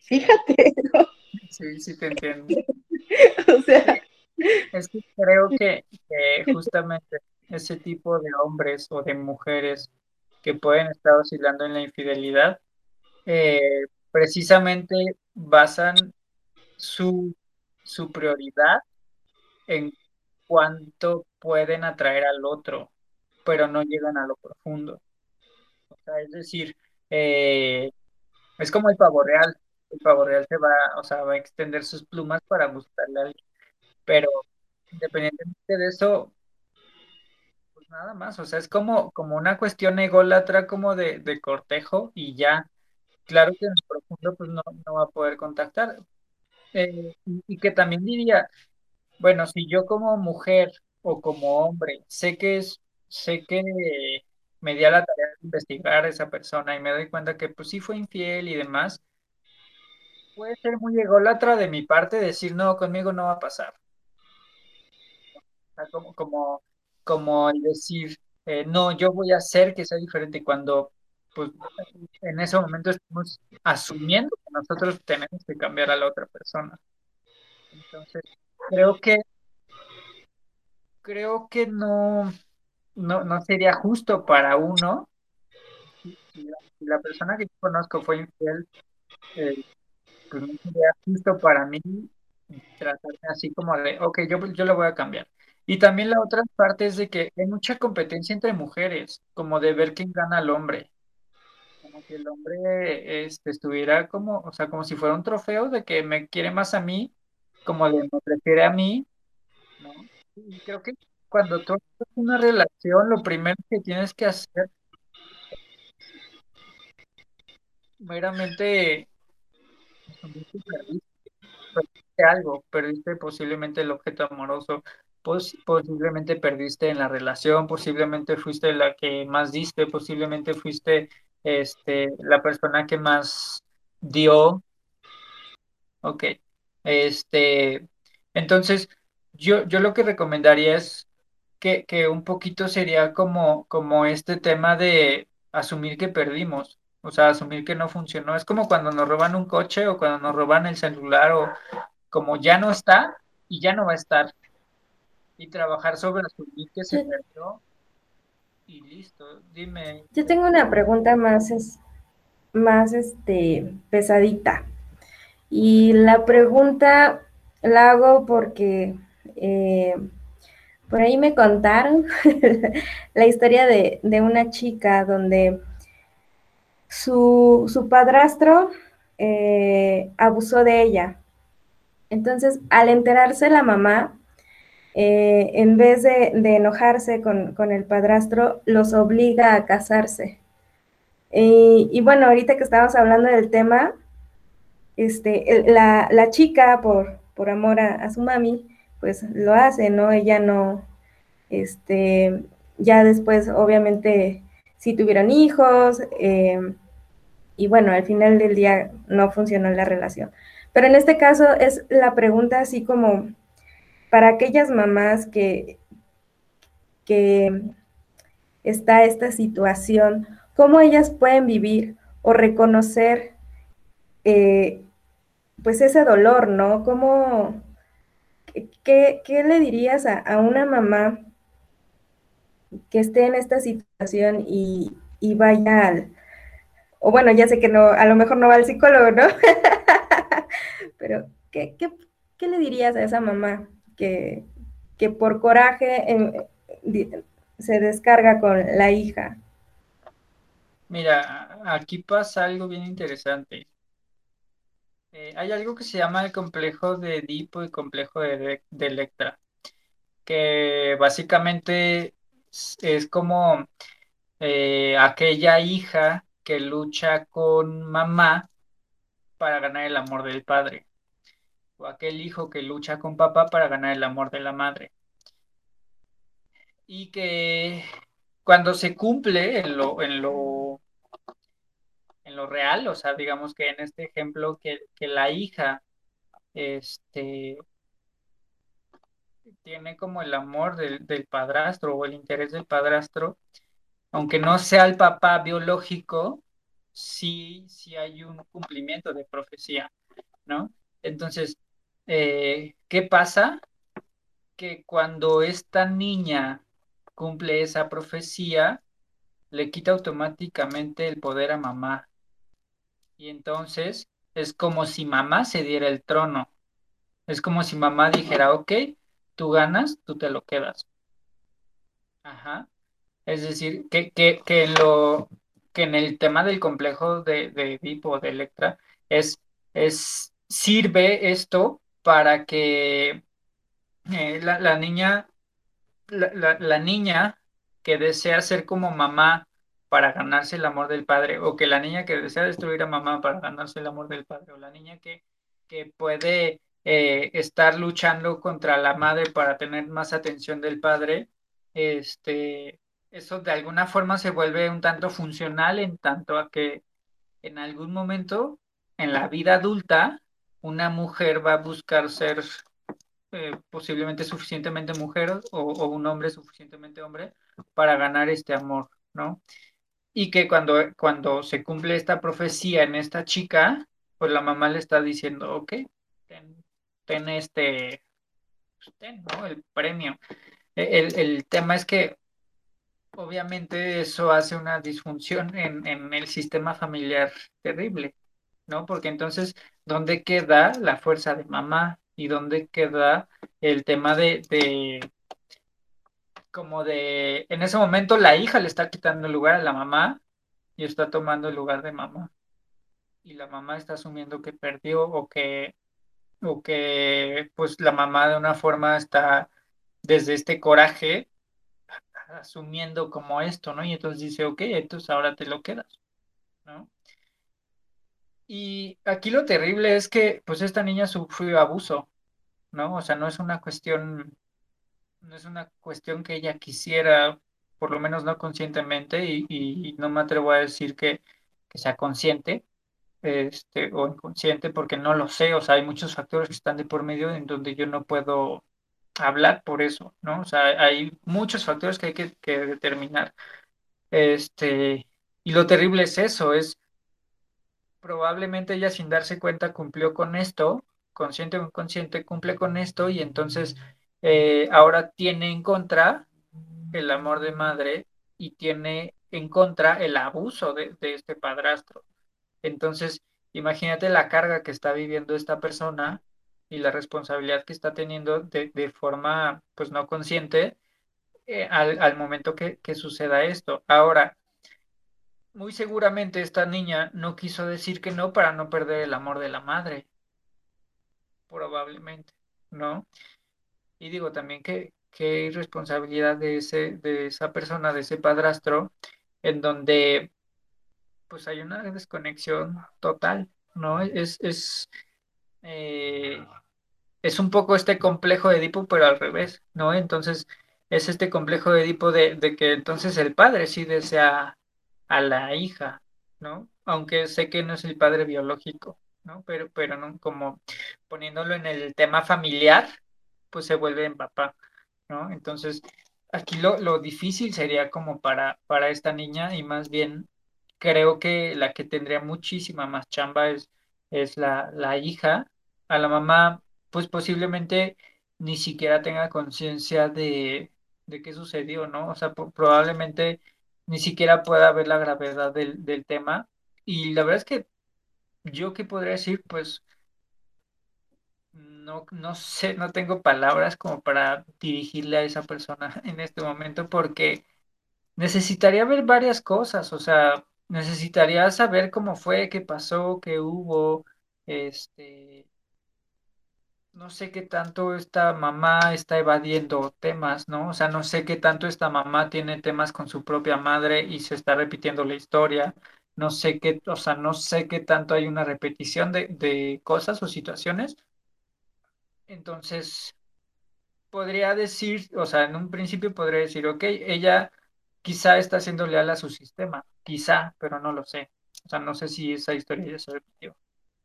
fíjate, <laughs> ¿no? Sí, sí te entiendo. <laughs> o sea, es que creo que, justamente ese tipo de hombres o de mujeres que pueden estar oscilando en la infidelidad, eh, precisamente basan su, su prioridad en cuánto pueden atraer al otro, pero no llegan a lo profundo. O sea, es decir, eh, es como el pavo real. El pavo real se va, o sea, va a extender sus plumas para buscarle a alguien. Pero independientemente de eso, pues nada más. O sea, es como, como una cuestión ególatra, como de, de cortejo y ya. Claro que en el profundo pues no, no va a poder contactar. Eh, y que también diría, bueno, si yo como mujer o como hombre sé que es, sé que me di a la tarea de investigar a esa persona y me doy cuenta que pues sí fue infiel y demás, puede ser muy ególatra de mi parte decir no, conmigo no va a pasar. como, como, como decir, eh, no, yo voy a hacer que sea diferente cuando pues en ese momento estamos asumiendo que nosotros tenemos que cambiar a la otra persona. Entonces, creo que creo que no, no, no sería justo para uno si la, persona que yo conozco fue infiel, eh, pues no sería justo para mí tratarme así como de, ok, yo, yo voy a cambiar. Y también la otra parte es de que hay mucha competencia entre mujeres, como de ver quién gana al hombre. Como que el hombre este, estuviera como, o sea, como si fuera un trofeo de que me quiere más a mí, como de me prefiere a mí, ¿no? Y creo que cuando tú tienes una relación, lo primero que tienes que hacer meramente perdiste algo, perdiste posiblemente el objeto amoroso, posiblemente perdiste en la relación, posiblemente fuiste la que más diste, posiblemente fuiste este, la persona que más dio. Ok. Este, entonces, yo, yo lo que recomendaría es que, que un poquito sería como, como este tema de asumir que perdimos, o sea, asumir que no funcionó. Es como cuando nos roban un coche o cuando nos roban el celular o como ya no está y ya no va a estar. Y trabajar sobre asumir que se perdió y listo. Dime. Yo tengo una pregunta más, es, más este, pesadita. Y la pregunta la hago porque eh, por ahí me contaron <laughs> la historia de, una chica donde su, padrastro eh, abusó de ella. Entonces, al enterarse la mamá, eh, en vez de, enojarse con, el padrastro, los obliga a casarse. Y, bueno, ahorita que estamos hablando del tema, este, la, chica, por, por amor a, su mami, pues lo hace, ¿no? Ella no, este, ya después, obviamente, sí tuvieron hijos, eh, y bueno, al final del día no funcionó la relación. Pero en este caso es la pregunta así como para aquellas mamás que, que está esta situación, ¿cómo ellas pueden vivir o reconocer eh, pues ese dolor, ¿no? ¿Cómo, qué, le dirías a, una mamá que esté en esta situación y, y vaya al, o bueno, ya sé que no, a lo mejor no va al psicólogo, ¿no? <laughs> Pero, ¿qué, le dirías a esa mamá que, que por coraje em, se descarga con la hija? Mira, aquí pasa algo bien interesante. Eh, hay algo que se llama el complejo de Edipo y complejo de, Electra, que básicamente es, como eh, aquella hija que lucha con mamá para ganar el amor del padre, o aquel hijo que lucha con papá para ganar el amor de la madre. Y que cuando se cumple en lo, en lo real, o sea, digamos que en este ejemplo que, que la hija este, tiene como el amor del, del padrastro o el interés del padrastro, aunque no sea el papá biológico, sí, sí hay un cumplimiento de profecía, ¿no? Entonces, eh, ¿qué pasa? Que cuando esta niña cumple esa profecía, le quita automáticamente el poder a mamá. Y entonces es como si mamá se diera el trono. Es como si mamá dijera, ok, tú ganas, tú te lo quedas. Ajá. Es decir, que, que, que en lo que en el tema del complejo de, de Edipo, de Electra, es, es, sirve esto para que eh, la, la, niña, la, la, la niña que desea ser como mamá para ganarse el amor del padre, o que la niña que desea destruir a mamá para ganarse el amor del padre, o la niña que, que puede eh, estar luchando contra la madre para tener más atención del padre, este, eso de alguna forma se vuelve un tanto funcional en tanto a que en algún momento en la vida adulta una mujer va a buscar ser eh, posiblemente suficientemente mujer o, o, un hombre suficientemente hombre para ganar este amor, ¿no? Y que cuando, cuando se cumple esta profecía en esta chica, pues la mamá le está diciendo, ok, ten, este, pues ten, ¿no? El premio. El, el tema es que obviamente eso hace una disfunción en, en, el sistema familiar terrible, ¿no? Porque entonces, ¿dónde queda la fuerza de mamá? ¿Y dónde queda el tema de, como de, en ese momento la hija le está quitando el lugar a la mamá y está tomando el lugar de mamá? Y la mamá está asumiendo que perdió o que, o que pues la mamá de una forma está desde este coraje asumiendo como esto, ¿no? Y entonces dice, ok, entonces ahora te lo quedas, ¿no? Y aquí lo terrible es que, pues, esta niña sufrió abuso, ¿no? O sea, no es una cuestión, no es una cuestión que ella quisiera, por lo menos no conscientemente, y, no me atrevo a decir que, que sea consciente, este, o inconsciente, porque no lo sé, o sea, hay muchos factores que están de por medio en donde yo no puedo hablar por eso, ¿no? O sea, hay muchos factores que hay que, que, determinar. Este, y lo terrible es eso, es probablemente ella sin darse cuenta cumplió con esto, consciente o inconsciente, cumple con esto y entonces eh, ahora tiene en contra el amor de madre y tiene en contra el abuso de, este padrastro. Entonces, imagínate la carga que está viviendo esta persona y la responsabilidad que está teniendo de, forma pues no consciente eh, al, momento que, suceda esto. Ahora, muy seguramente esta niña no quiso decir que no para no perder el amor de la madre. Probablemente, ¿no? Y digo también que, que irresponsabilidad de, ese, de esa persona, de ese padrastro, en donde pues hay una desconexión total, ¿no? Es, es eh, es un poco este complejo de Edipo, pero al revés, ¿no? Entonces, es este complejo de Edipo de, de, que entonces el padre sí desea a la hija, ¿no? Aunque sé que no es el padre biológico, ¿no? Pero, pero no, como poniéndolo en el tema familiar, pues se vuelve en papá, ¿no? Entonces, aquí lo, lo difícil sería como para, para esta niña y más bien creo que la que tendría muchísima más chamba es, es la, la hija, a la mamá, pues posiblemente ni siquiera tenga conciencia de, de qué sucedió, ¿no? O sea, probablemente ni siquiera pueda ver la gravedad del, del tema. Y la verdad es que yo qué podría decir, pues no, no sé, no tengo palabras como para dirigirle a esa persona <laughs> en este momento porque necesitaría ver varias cosas, o sea, necesitaría saber cómo fue, qué pasó, qué hubo, este, no sé qué tanto esta mamá está evadiendo temas, ¿no? O sea, no sé qué tanto esta mamá tiene temas con su propia madre y se está repitiendo la historia. No sé qué, o sea, no sé qué tanto hay una repetición de, de cosas o situaciones. Entonces, podría decir, o sea, en un principio podría decir, ok, ella quizá está siendo leal a su sistema, quizá, pero no lo sé. O sea, no sé si esa historia ya se repitió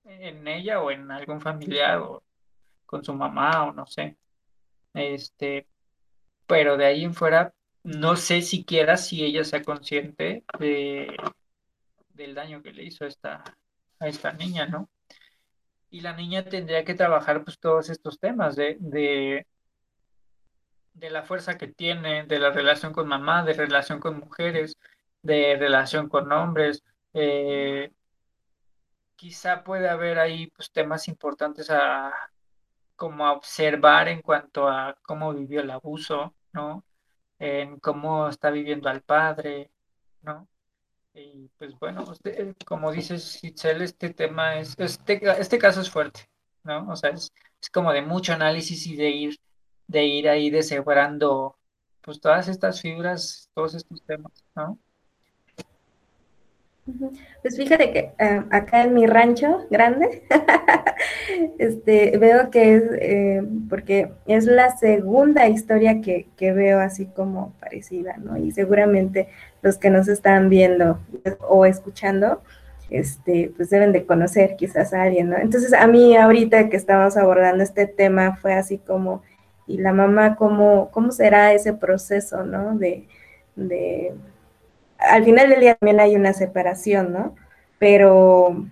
en ella o en algún familiar o con su mamá o no sé. Este, pero de ahí en fuera, no sé siquiera si ella sea consciente de, del daño que le hizo esta, a esta niña, ¿no? Y la niña tendría que trabajar pues todos estos temas de, de, de la fuerza que tiene, de la relación con mamá, de relación con mujeres, de relación con hombres. Eh, quizá puede haber ahí pues, temas importantes a como a observar en cuanto a cómo vivió el abuso, ¿no? En cómo está viviendo al padre, ¿no? Y pues bueno, usted, como dices, Itzel, este tema es, este, este caso es fuerte, ¿no? O sea, es, es como de mucho análisis y de ir de ir ahí deshebrando pues todas estas fibras, todos estos temas, ¿no? Pues fíjate que uh, acá en mi rancho grande, <laughs> este, veo que es, eh, porque es la segunda historia que, que, veo así como parecida, ¿no? Y seguramente los que nos están viendo o escuchando, este, pues deben de conocer quizás a alguien, ¿no? Entonces a mí ahorita que estamos abordando este tema fue así como y la mamá, ¿cómo, cómo será ese proceso, ¿no? De, de, al final del día también hay una separación, ¿no? Pero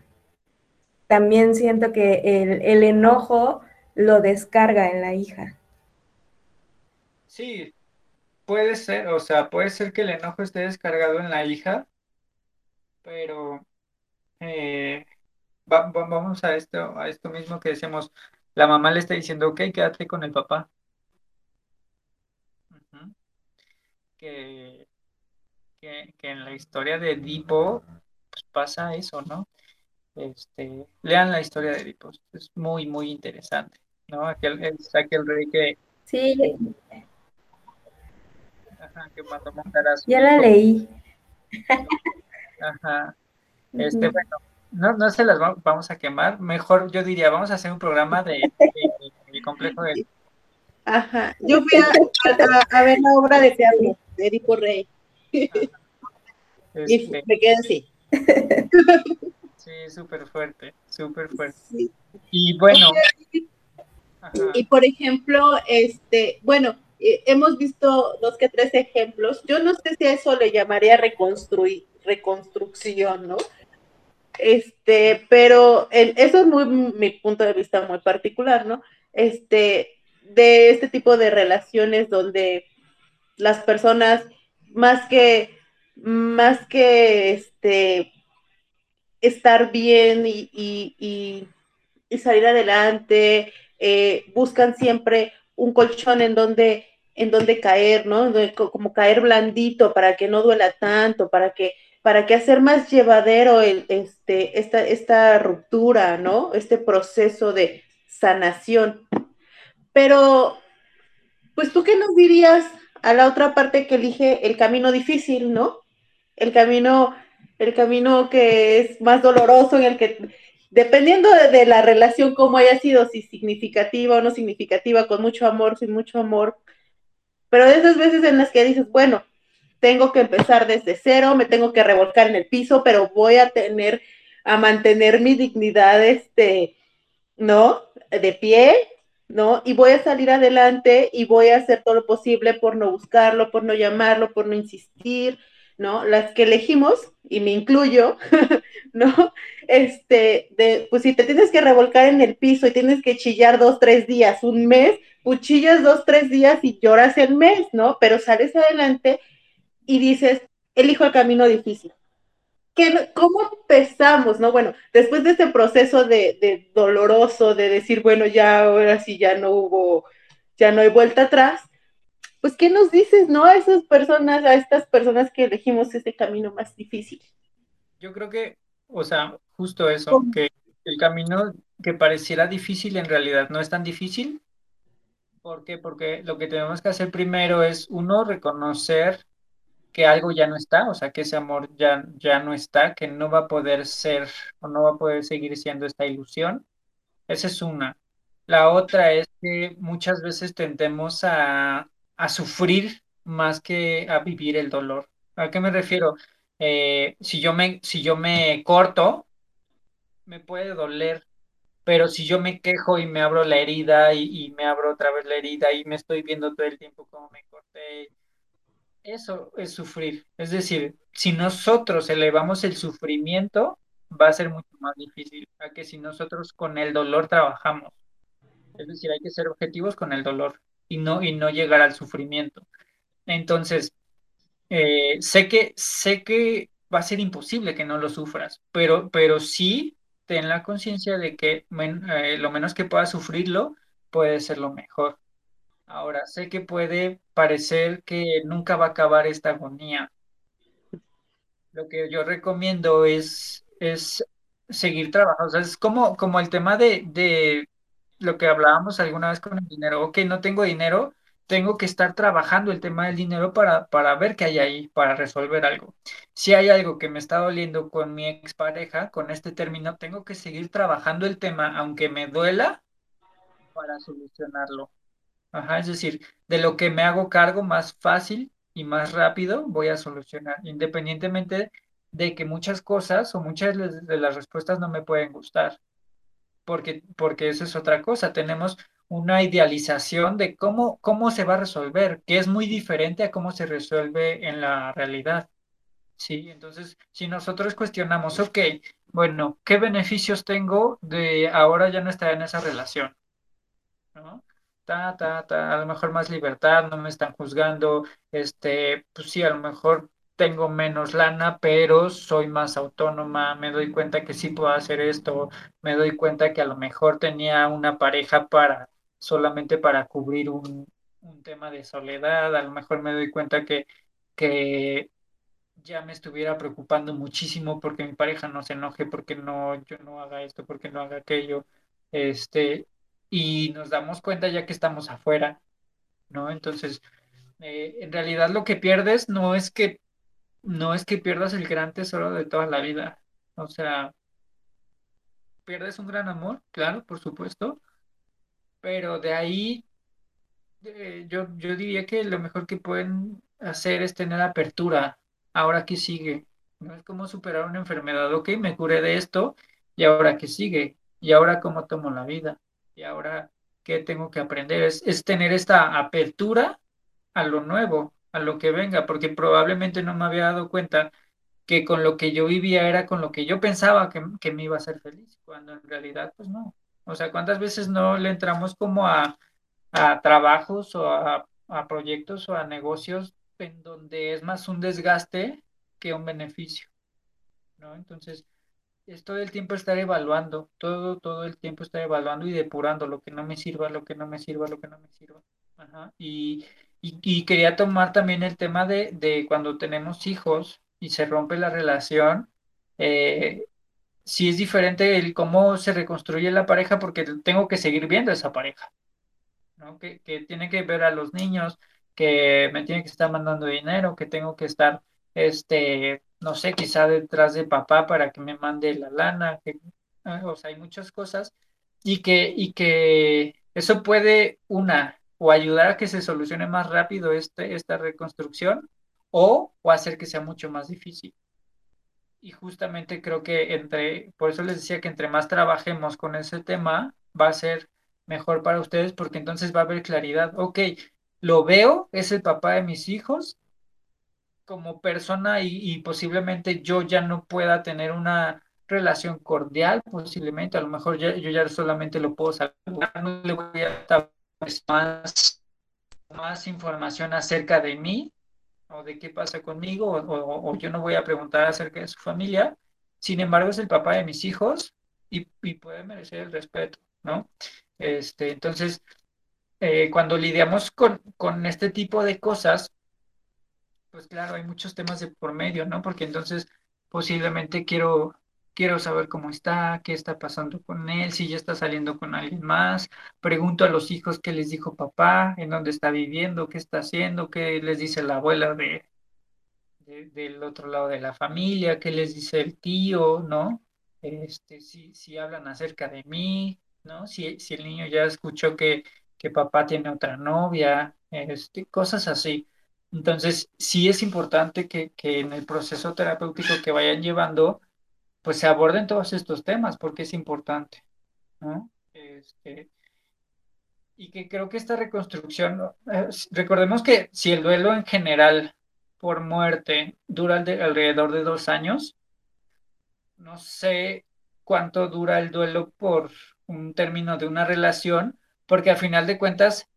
también siento que el, enojo lo descarga en la hija. Sí, puede ser, o sea, puede ser que el enojo esté descargado en la hija, pero eh, va, vamos a esto, a esto mismo que decíamos, la mamá le está diciendo, ok, quédate con el papá, que, que, en la historia de Edipo pues pasa eso, ¿no? Este, lean la historia de Edipo, es muy, muy interesante, ¿no? Aquel, es aquel rey que... Sí. Ajá, que mató a Ya la leí. <laughs> Ajá. Este, bueno, no, no se las vamos a quemar, mejor yo diría, vamos a hacer un programa de, de, complejo de... Ajá, yo fui a, a, ver la obra de teatro de Edipo Rey. <laughs> Y este. me quedé así. <laughs> Sí, súper fuerte, súper fuerte. Y bueno. Y por ejemplo, este, bueno, eh, hemos visto dos que tres ejemplos. Yo no sé si a eso le llamaría reconstruir, reconstrucción, ¿no? Este, pero eso es muy mi punto de vista muy particular, ¿no? Este, de este tipo de relaciones donde las personas más que más que este estar bien y, y, y, salir adelante, eh, buscan siempre un colchón en donde, en donde caer, ¿no? Como caer blandito para que no duela tanto, para que, para que hacer más llevadero el, este, esta, esta ruptura, ¿no? Este proceso de sanación. Pero, pues tú qué nos dirías a la otra parte que elige el camino difícil, ¿no? El camino, el camino que es más doloroso, en el que, dependiendo de, la relación, como haya sido, si significativa o no significativa, con mucho amor, sin mucho amor, pero de esas veces en las que dices, bueno, tengo que empezar desde cero, me tengo que revolcar en el piso, pero voy a tener, a mantener mi dignidad, este, ¿no? De pie, ¿no? Y voy a salir adelante y voy a hacer todo lo posible por no buscarlo, por no llamarlo, por no insistir, ¿no? Las que elegimos, y me incluyo, <laughs> ¿no? Este, de, pues si te tienes que revolcar en el piso y tienes que chillar dos, tres días, un mes, pues chillas dos, tres días y lloras el mes, ¿no? Pero sales adelante y dices, elijo el camino difícil, ¿cómo empezamos? No, bueno, después de este proceso de, doloroso, de decir, bueno, ya ahora sí ya no hubo, ya no hay vuelta atrás, pues, ¿qué nos dices, no? A esas personas, a estas personas que elegimos ese camino más difícil. Yo creo que, o sea, justo eso, que el camino que pareciera difícil en realidad no es tan difícil. ¿Por qué? Porque lo que tenemos que hacer primero es, uno, reconocer que algo ya no está, o sea, que ese amor ya, ya no está, que no va a poder ser o no va a poder seguir siendo esta ilusión. Esa es una. La otra es que muchas veces tendemos a, a sufrir más que a vivir el dolor, ¿A qué me refiero? Eh, si yo me, si yo me corto, me puede doler, pero si yo me quejo y me abro la herida y, y me abro otra vez la herida y me estoy viendo todo el tiempo cómo me corté, eso es sufrir. Es decir, si nosotros elevamos el sufrimiento, va a ser mucho más difícil a que si nosotros con el dolor trabajamos. Es decir, hay que ser objetivos con el dolor y no, y no llegar al sufrimiento. Entonces, eh, sé que, sé que va a ser imposible que no lo sufras, pero, pero sí ten la conciencia de que eh, lo menos que puedas sufrirlo puede ser lo mejor. Ahora, sé que puede parecer que nunca va a acabar esta agonía. Lo que yo recomiendo es, es seguir trabajando. O sea, es como, como el tema de, de lo que hablábamos alguna vez con el dinero. Ok, no tengo dinero, tengo que estar trabajando el tema del dinero para, para ver qué hay ahí, para resolver algo. Si hay algo que me está doliendo con mi expareja, con este término, tengo que seguir trabajando el tema, aunque me duela, para solucionarlo. Ajá, es decir, de lo que me hago cargo más fácil y más rápido voy a solucionar, independientemente de que muchas cosas o muchas de las respuestas no me pueden gustar, porque, porque eso es otra cosa. Tenemos una idealización de cómo, cómo se va a resolver, que es muy diferente a cómo se resuelve en la realidad. Sí, entonces, si nosotros cuestionamos, ok, bueno, ¿qué beneficios tengo de ahora ya no estar en esa relación? ¿no? A lo mejor más libertad, no me están juzgando, este, pues sí, a lo mejor tengo menos lana, pero soy más autónoma, me doy cuenta que sí puedo hacer esto, me doy cuenta que a lo mejor tenía una pareja para solamente para cubrir un, un tema de soledad, a lo mejor me doy cuenta que, que ya me estuviera preocupando muchísimo porque mi pareja no se enoje, porque no, yo no haga esto, porque no haga aquello, este, y nos damos cuenta ya que estamos afuera, ¿no? Entonces, eh, en realidad lo que pierdes no es que, no es que pierdas el gran tesoro de toda la vida, o sea, pierdes un gran amor, claro, por supuesto, pero de ahí eh, yo, yo diría que lo mejor que pueden hacer es tener apertura. Ahora qué sigue. No es como superar una enfermedad. Ok, me curé de esto y ahora qué sigue. Y ahora cómo tomo la vida. Y ahora qué tengo que aprender. Es, es tener esta apertura a lo nuevo, a lo que venga, porque probablemente no me había dado cuenta que con lo que yo vivía era con lo que yo pensaba que, que me iba a hacer feliz, cuando en realidad pues no. O sea, ¿cuántas veces no le entramos como a a trabajos o a, a proyectos o a negocios en donde es más un desgaste que un beneficio, ¿no? Entonces, es todo el tiempo estar evaluando, todo, todo el tiempo estar evaluando y depurando lo que no me sirva, lo que no me sirva, lo que no me sirva. Y, y, quería tomar también el tema de, de cuando tenemos hijos y se rompe la relación, eh, si es diferente el cómo se reconstruye la pareja porque tengo que seguir viendo esa pareja. Que, que tiene que ver a los niños, que me tiene que estar mandando dinero, que tengo que estar, este, no sé, quizá detrás de papá para que me mande la lana, que, ah, o sea, hay muchas cosas, y que, y que eso puede, una, o ayudar a que se solucione más rápido este, esta reconstrucción, o, o hacer que sea mucho más difícil. Y justamente creo que entre, por eso les decía que entre más trabajemos con ese tema, va a ser mejor para ustedes porque entonces va a haber claridad. Ok, lo veo, es el papá de mis hijos como persona y, posiblemente yo ya no pueda tener una relación cordial, posiblemente, a lo mejor yo ya solamente lo puedo saludar, no le voy a dar más, más información acerca de mí o de qué pasa conmigo, o, yo no voy a preguntar acerca de su familia. Sin embargo, es el papá de mis hijos y, y puede merecer el respeto, ¿no? Este, entonces, eh, cuando lidiamos con, con, este tipo de cosas, pues claro, hay muchos temas de por medio, ¿no? Porque entonces posiblemente quiero, quiero saber cómo está, qué está pasando con él, si ya está saliendo con alguien más. Pregunto a los hijos qué les dijo papá, en dónde está viviendo, qué está haciendo, qué les dice la abuela de, de, del otro lado de la familia, qué les dice el tío, ¿no? Este, si, si hablan acerca de mí, ¿no? Si, si el niño ya escuchó que, que papá tiene otra novia, este, cosas así. Entonces, sí es importante que, que en el proceso terapéutico que vayan llevando, pues se aborden todos estos temas, porque es importante, ¿no? Este, y que creo que esta reconstrucción, eh, recordemos que si el duelo en general por muerte dura de, alrededor de dos años, no sé cuánto dura el duelo por un término de una relación, porque al final de cuentas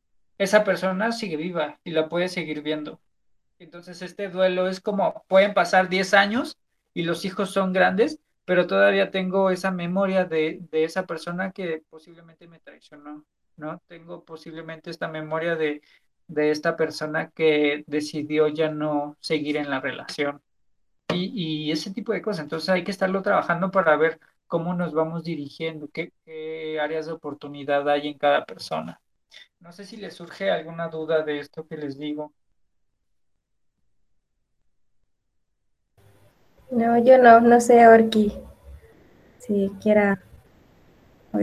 esa persona sigue viva y la puede seguir viendo. Entonces este duelo es como, pueden pasar 10 años y los hijos son grandes, pero todavía tengo esa memoria de, de esa persona que posiblemente me traicionó, ¿no? Tengo posiblemente esta memoria de, de esta persona que decidió ya no seguir en la relación. Y, y, ese tipo de cosas. Entonces hay que estarlo trabajando para ver cómo nos vamos dirigiendo, qué, qué áreas de oportunidad hay en cada persona. No sé si les surge alguna duda de esto que les digo. No, yo no, no sé, Orki, si quiera.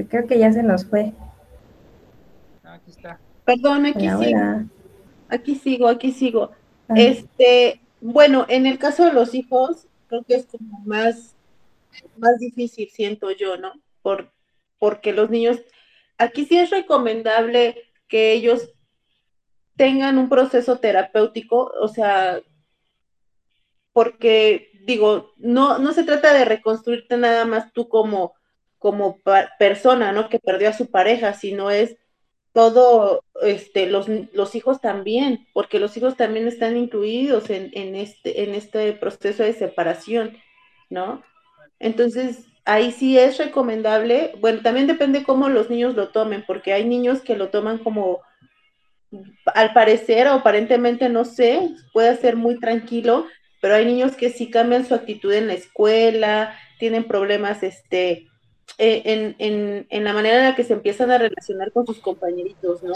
Creo que ya se nos fue. Ah, aquí está. Perdón, aquí hola, sigo. Hola. Aquí sigo, aquí sigo. Ah. Este, bueno, en el caso de los hijos, creo que es como más, más difícil, siento yo, ¿no? Por, porque los niños, aquí sí es recomendable que ellos tengan un proceso terapéutico, o sea, porque digo, no, no se trata de reconstruirte nada más tú como, como persona, ¿no? Que perdió a su pareja, sino es todo, este, los, los hijos también, porque los hijos también están incluidos en, en, este, en este proceso de separación, ¿no? Entonces, ahí sí es recomendable, bueno, también depende cómo los niños lo tomen, porque hay niños que lo toman como, al parecer o aparentemente, no sé, puede ser muy tranquilo, pero hay niños que sí cambian su actitud en la escuela, tienen problemas, este, eh, en, en, en, la manera en la que se empiezan a relacionar con sus compañeritos, ¿no?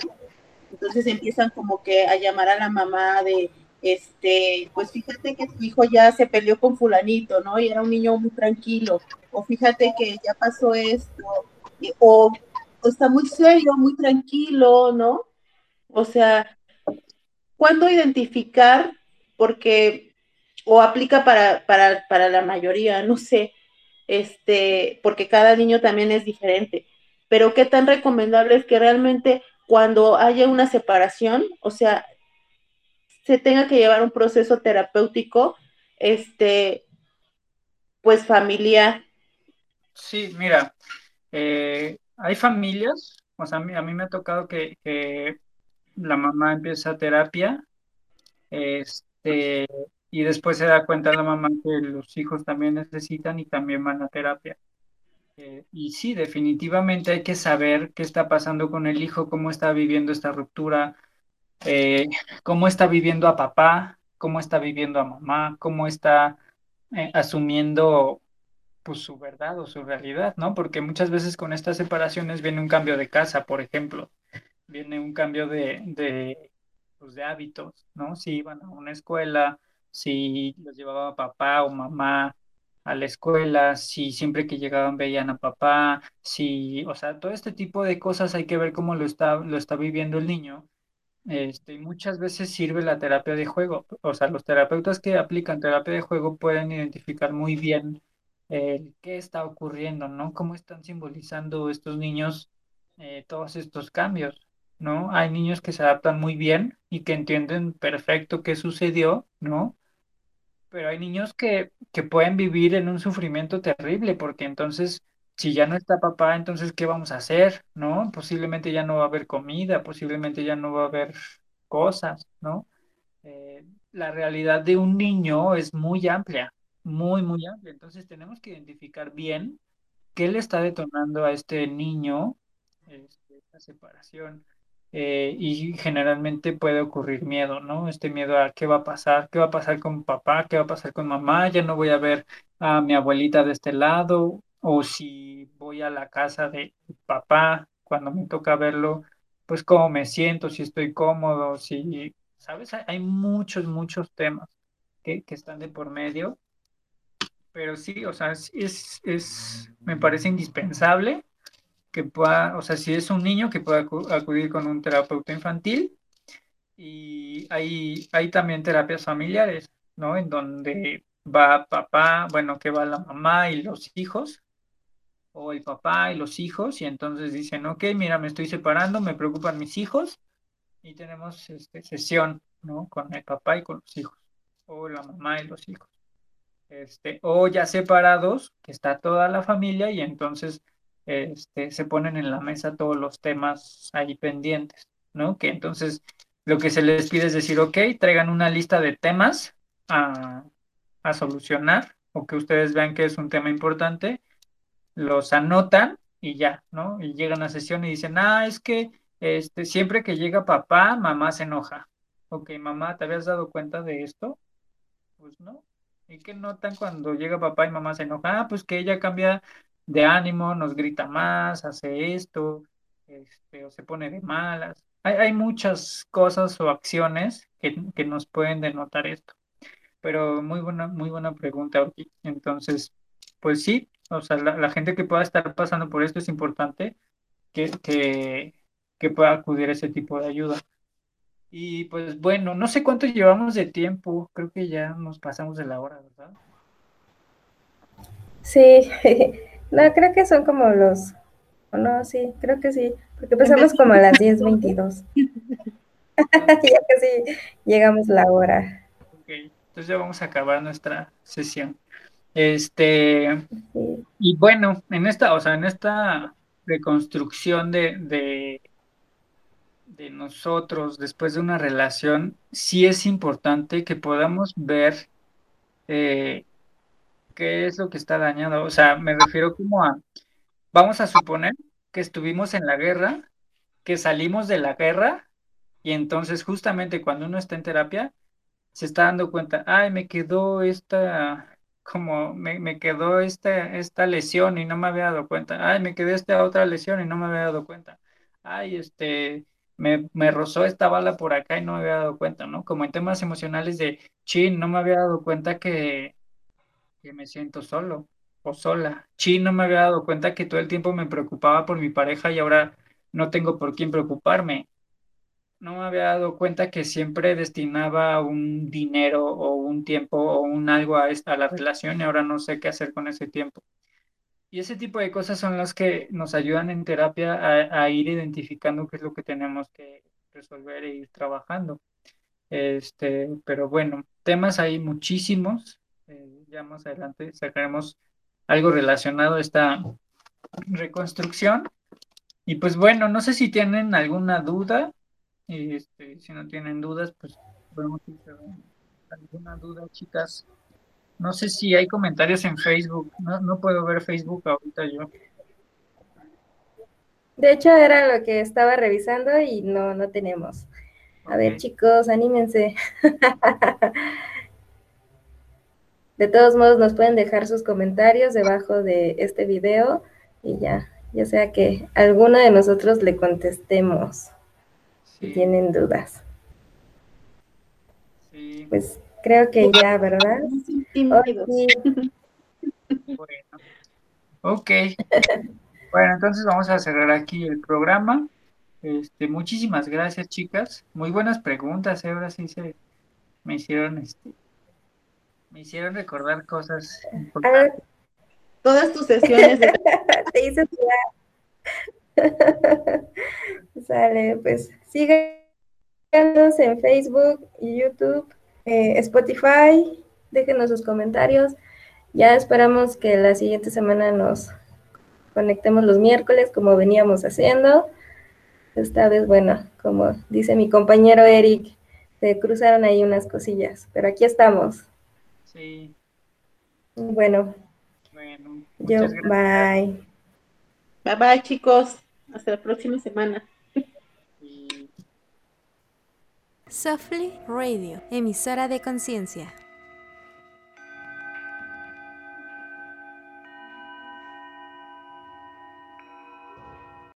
Entonces empiezan como que a llamar a la mamá de, este, pues fíjate que tu hijo ya se peleó con fulanito, ¿no? Y era un niño muy tranquilo, o fíjate que ya pasó esto, o, o está muy serio, muy tranquilo, ¿no? O sea, ¿cuándo identificar? Porque o aplica para, para, para la mayoría, no sé, este, porque cada niño también es diferente. Pero qué tan recomendable es que realmente cuando haya una separación, o sea, se tenga que llevar un proceso terapéutico, este, pues familiar. Sí, mira, eh, hay familias, o sea, a mí, a mí me ha tocado que, la mamá empieza terapia, este, y después se da cuenta la mamá que los hijos también necesitan y también van a terapia. Eh, y sí, definitivamente hay que saber qué está pasando con el hijo, cómo está viviendo esta ruptura, eh, cómo está viviendo a papá, cómo está viviendo a mamá, cómo está eh, asumiendo pues su verdad o su realidad, ¿no? Porque muchas veces con estas separaciones viene un cambio de casa, por ejemplo, viene un cambio de, pues, de hábitos, ¿no? Si iban a una escuela, si los llevaba papá o mamá a la escuela, si siempre que llegaban veían a papá, si, o sea, todo este tipo de cosas hay que ver cómo lo está, lo está viviendo el niño. Este, muchas veces sirve la terapia de juego, o sea, los terapeutas que aplican terapia de juego pueden identificar muy bien eh, qué está ocurriendo, ¿no? Cómo están simbolizando estos niños eh, todos estos cambios. ¿no? Hay niños que se adaptan muy bien y que entienden perfecto qué sucedió, ¿no? pero hay niños que, que pueden vivir en un sufrimiento terrible, porque entonces, si ya no está papá, entonces, ¿qué vamos a hacer? ¿No? Posiblemente ya no va a haber comida, posiblemente ya no va a haber cosas, ¿no? Eh, la realidad de un niño es muy amplia, muy, muy amplia. Entonces tenemos que identificar bien qué le está detonando a este niño este, esta separación. Eh, y generalmente puede ocurrir miedo, ¿no? Este miedo a qué va a pasar, qué va a pasar con papá, qué va a pasar con mamá, ya no voy a ver a mi abuelita de este lado, o si voy a la casa de papá, cuando me toca verlo, pues cómo me siento, si estoy cómodo, si, ¿sabes? Hay muchos, muchos temas que, que están de por medio, pero sí, o sea, es, es, me parece indispensable que pueda, o sea, si es un niño, que pueda acudir con un terapeuta infantil y hay, hay también terapias familiares, ¿no? En donde va papá, bueno, que va la mamá y los hijos, o el papá y los hijos, y entonces dicen, ok, mira, me estoy separando, me preocupan mis hijos, y tenemos este, sesión, ¿no? Con el papá y con los hijos, o la mamá y los hijos. Este, o ya separados, que está toda la familia, y entonces este, se ponen en la mesa todos los temas ahí pendientes, ¿no? Que entonces lo que se les pide es decir, ok, traigan una lista de temas a, a solucionar, o que ustedes vean que es un tema importante, los anotan y ya, ¿no? Y llegan a sesión y dicen, ah, es que este, siempre que llega papá, mamá se enoja. Ok, mamá, ¿te habías dado cuenta de esto? Pues no. ¿Y qué notan cuando llega papá y mamá se enoja? Ah, pues que ella cambia de ánimo, nos grita más, hace esto, este, se pone de malas. Hay, muchas cosas o acciones que, que, nos pueden denotar esto. Pero muy buena, muy buena pregunta, Entonces, pues sí, o sea, la, gente que pueda estar pasando por esto es importante que, que, que pueda acudir a ese tipo de ayuda. Y pues bueno, no sé cuánto llevamos de tiempo, creo que ya nos pasamos de la hora, ¿verdad? Sí, <laughs> no, creo que son como los, no, sí, creo que sí, porque empezamos como a las 10.22. <laughs> <laughs> ya casi llegamos la hora. Ok, entonces ya vamos a acabar nuestra sesión. Este, y bueno, en esta, o sea, en esta reconstrucción de, de, de nosotros después de una relación, sí es importante que podamos ver eh, qué es lo que está dañado. O sea, me refiero como a, vamos a suponer que estuvimos en la guerra, que salimos de la guerra, y entonces justamente cuando uno está en terapia, se está dando cuenta, ay, me quedó esta como me, me quedó esta, esta lesión y no me había dado cuenta. Ay, me quedé esta otra lesión y no me había dado cuenta. Ay, este, me, me rozó esta bala por acá y no me había dado cuenta, ¿no? Como en temas emocionales de, chin, no me había dado cuenta que, que me siento solo o sola. Chin, no me había dado cuenta que todo el tiempo me preocupaba por mi pareja y ahora no tengo por quién preocuparme no me había dado cuenta que siempre destinaba un dinero o un tiempo o un algo a, esta, la relación y ahora no sé qué hacer con ese tiempo. Y ese tipo de cosas son las que nos ayudan en terapia a, ir identificando qué es lo que tenemos que resolver e ir trabajando. Este, pero bueno, temas hay muchísimos. Eh, ya más adelante sacaremos algo relacionado a esta reconstrucción. Y pues bueno, no sé si tienen alguna duda y este, si no tienen dudas, pues podemos ir alguna duda, chicas. No sé si hay comentarios en Facebook. No, no puedo ver Facebook ahorita yo. De hecho, era lo que estaba revisando y no, no tenemos. A ver, chicos, anímense. <laughs> de todos modos, nos pueden dejar sus comentarios debajo de este video y ya, ya sea que alguno de nosotros le contestemos tienen dudas. Sí. Pues creo que ya, ¿verdad? Bueno. Ok. <laughs> Bueno, entonces vamos a cerrar aquí el programa. Este, muchísimas gracias, chicas. Muy buenas preguntas, ¿eh? ahora sí se me hicieron este me hicieron recordar cosas Todas tus sesiones de... <laughs> te hice <laughs> Sale, pues síganos en Facebook y YouTube, eh, Spotify, déjenos sus comentarios. Ya esperamos que la siguiente semana nos conectemos los miércoles como veníamos haciendo. Esta vez, bueno, como dice mi compañero Eric, se cruzaron ahí unas cosillas, pero aquí estamos. Sí. Bueno. Bueno. Yo, bye. Bye bye, chicos. Hasta la próxima semana. Softly Radio, emisora de conciencia.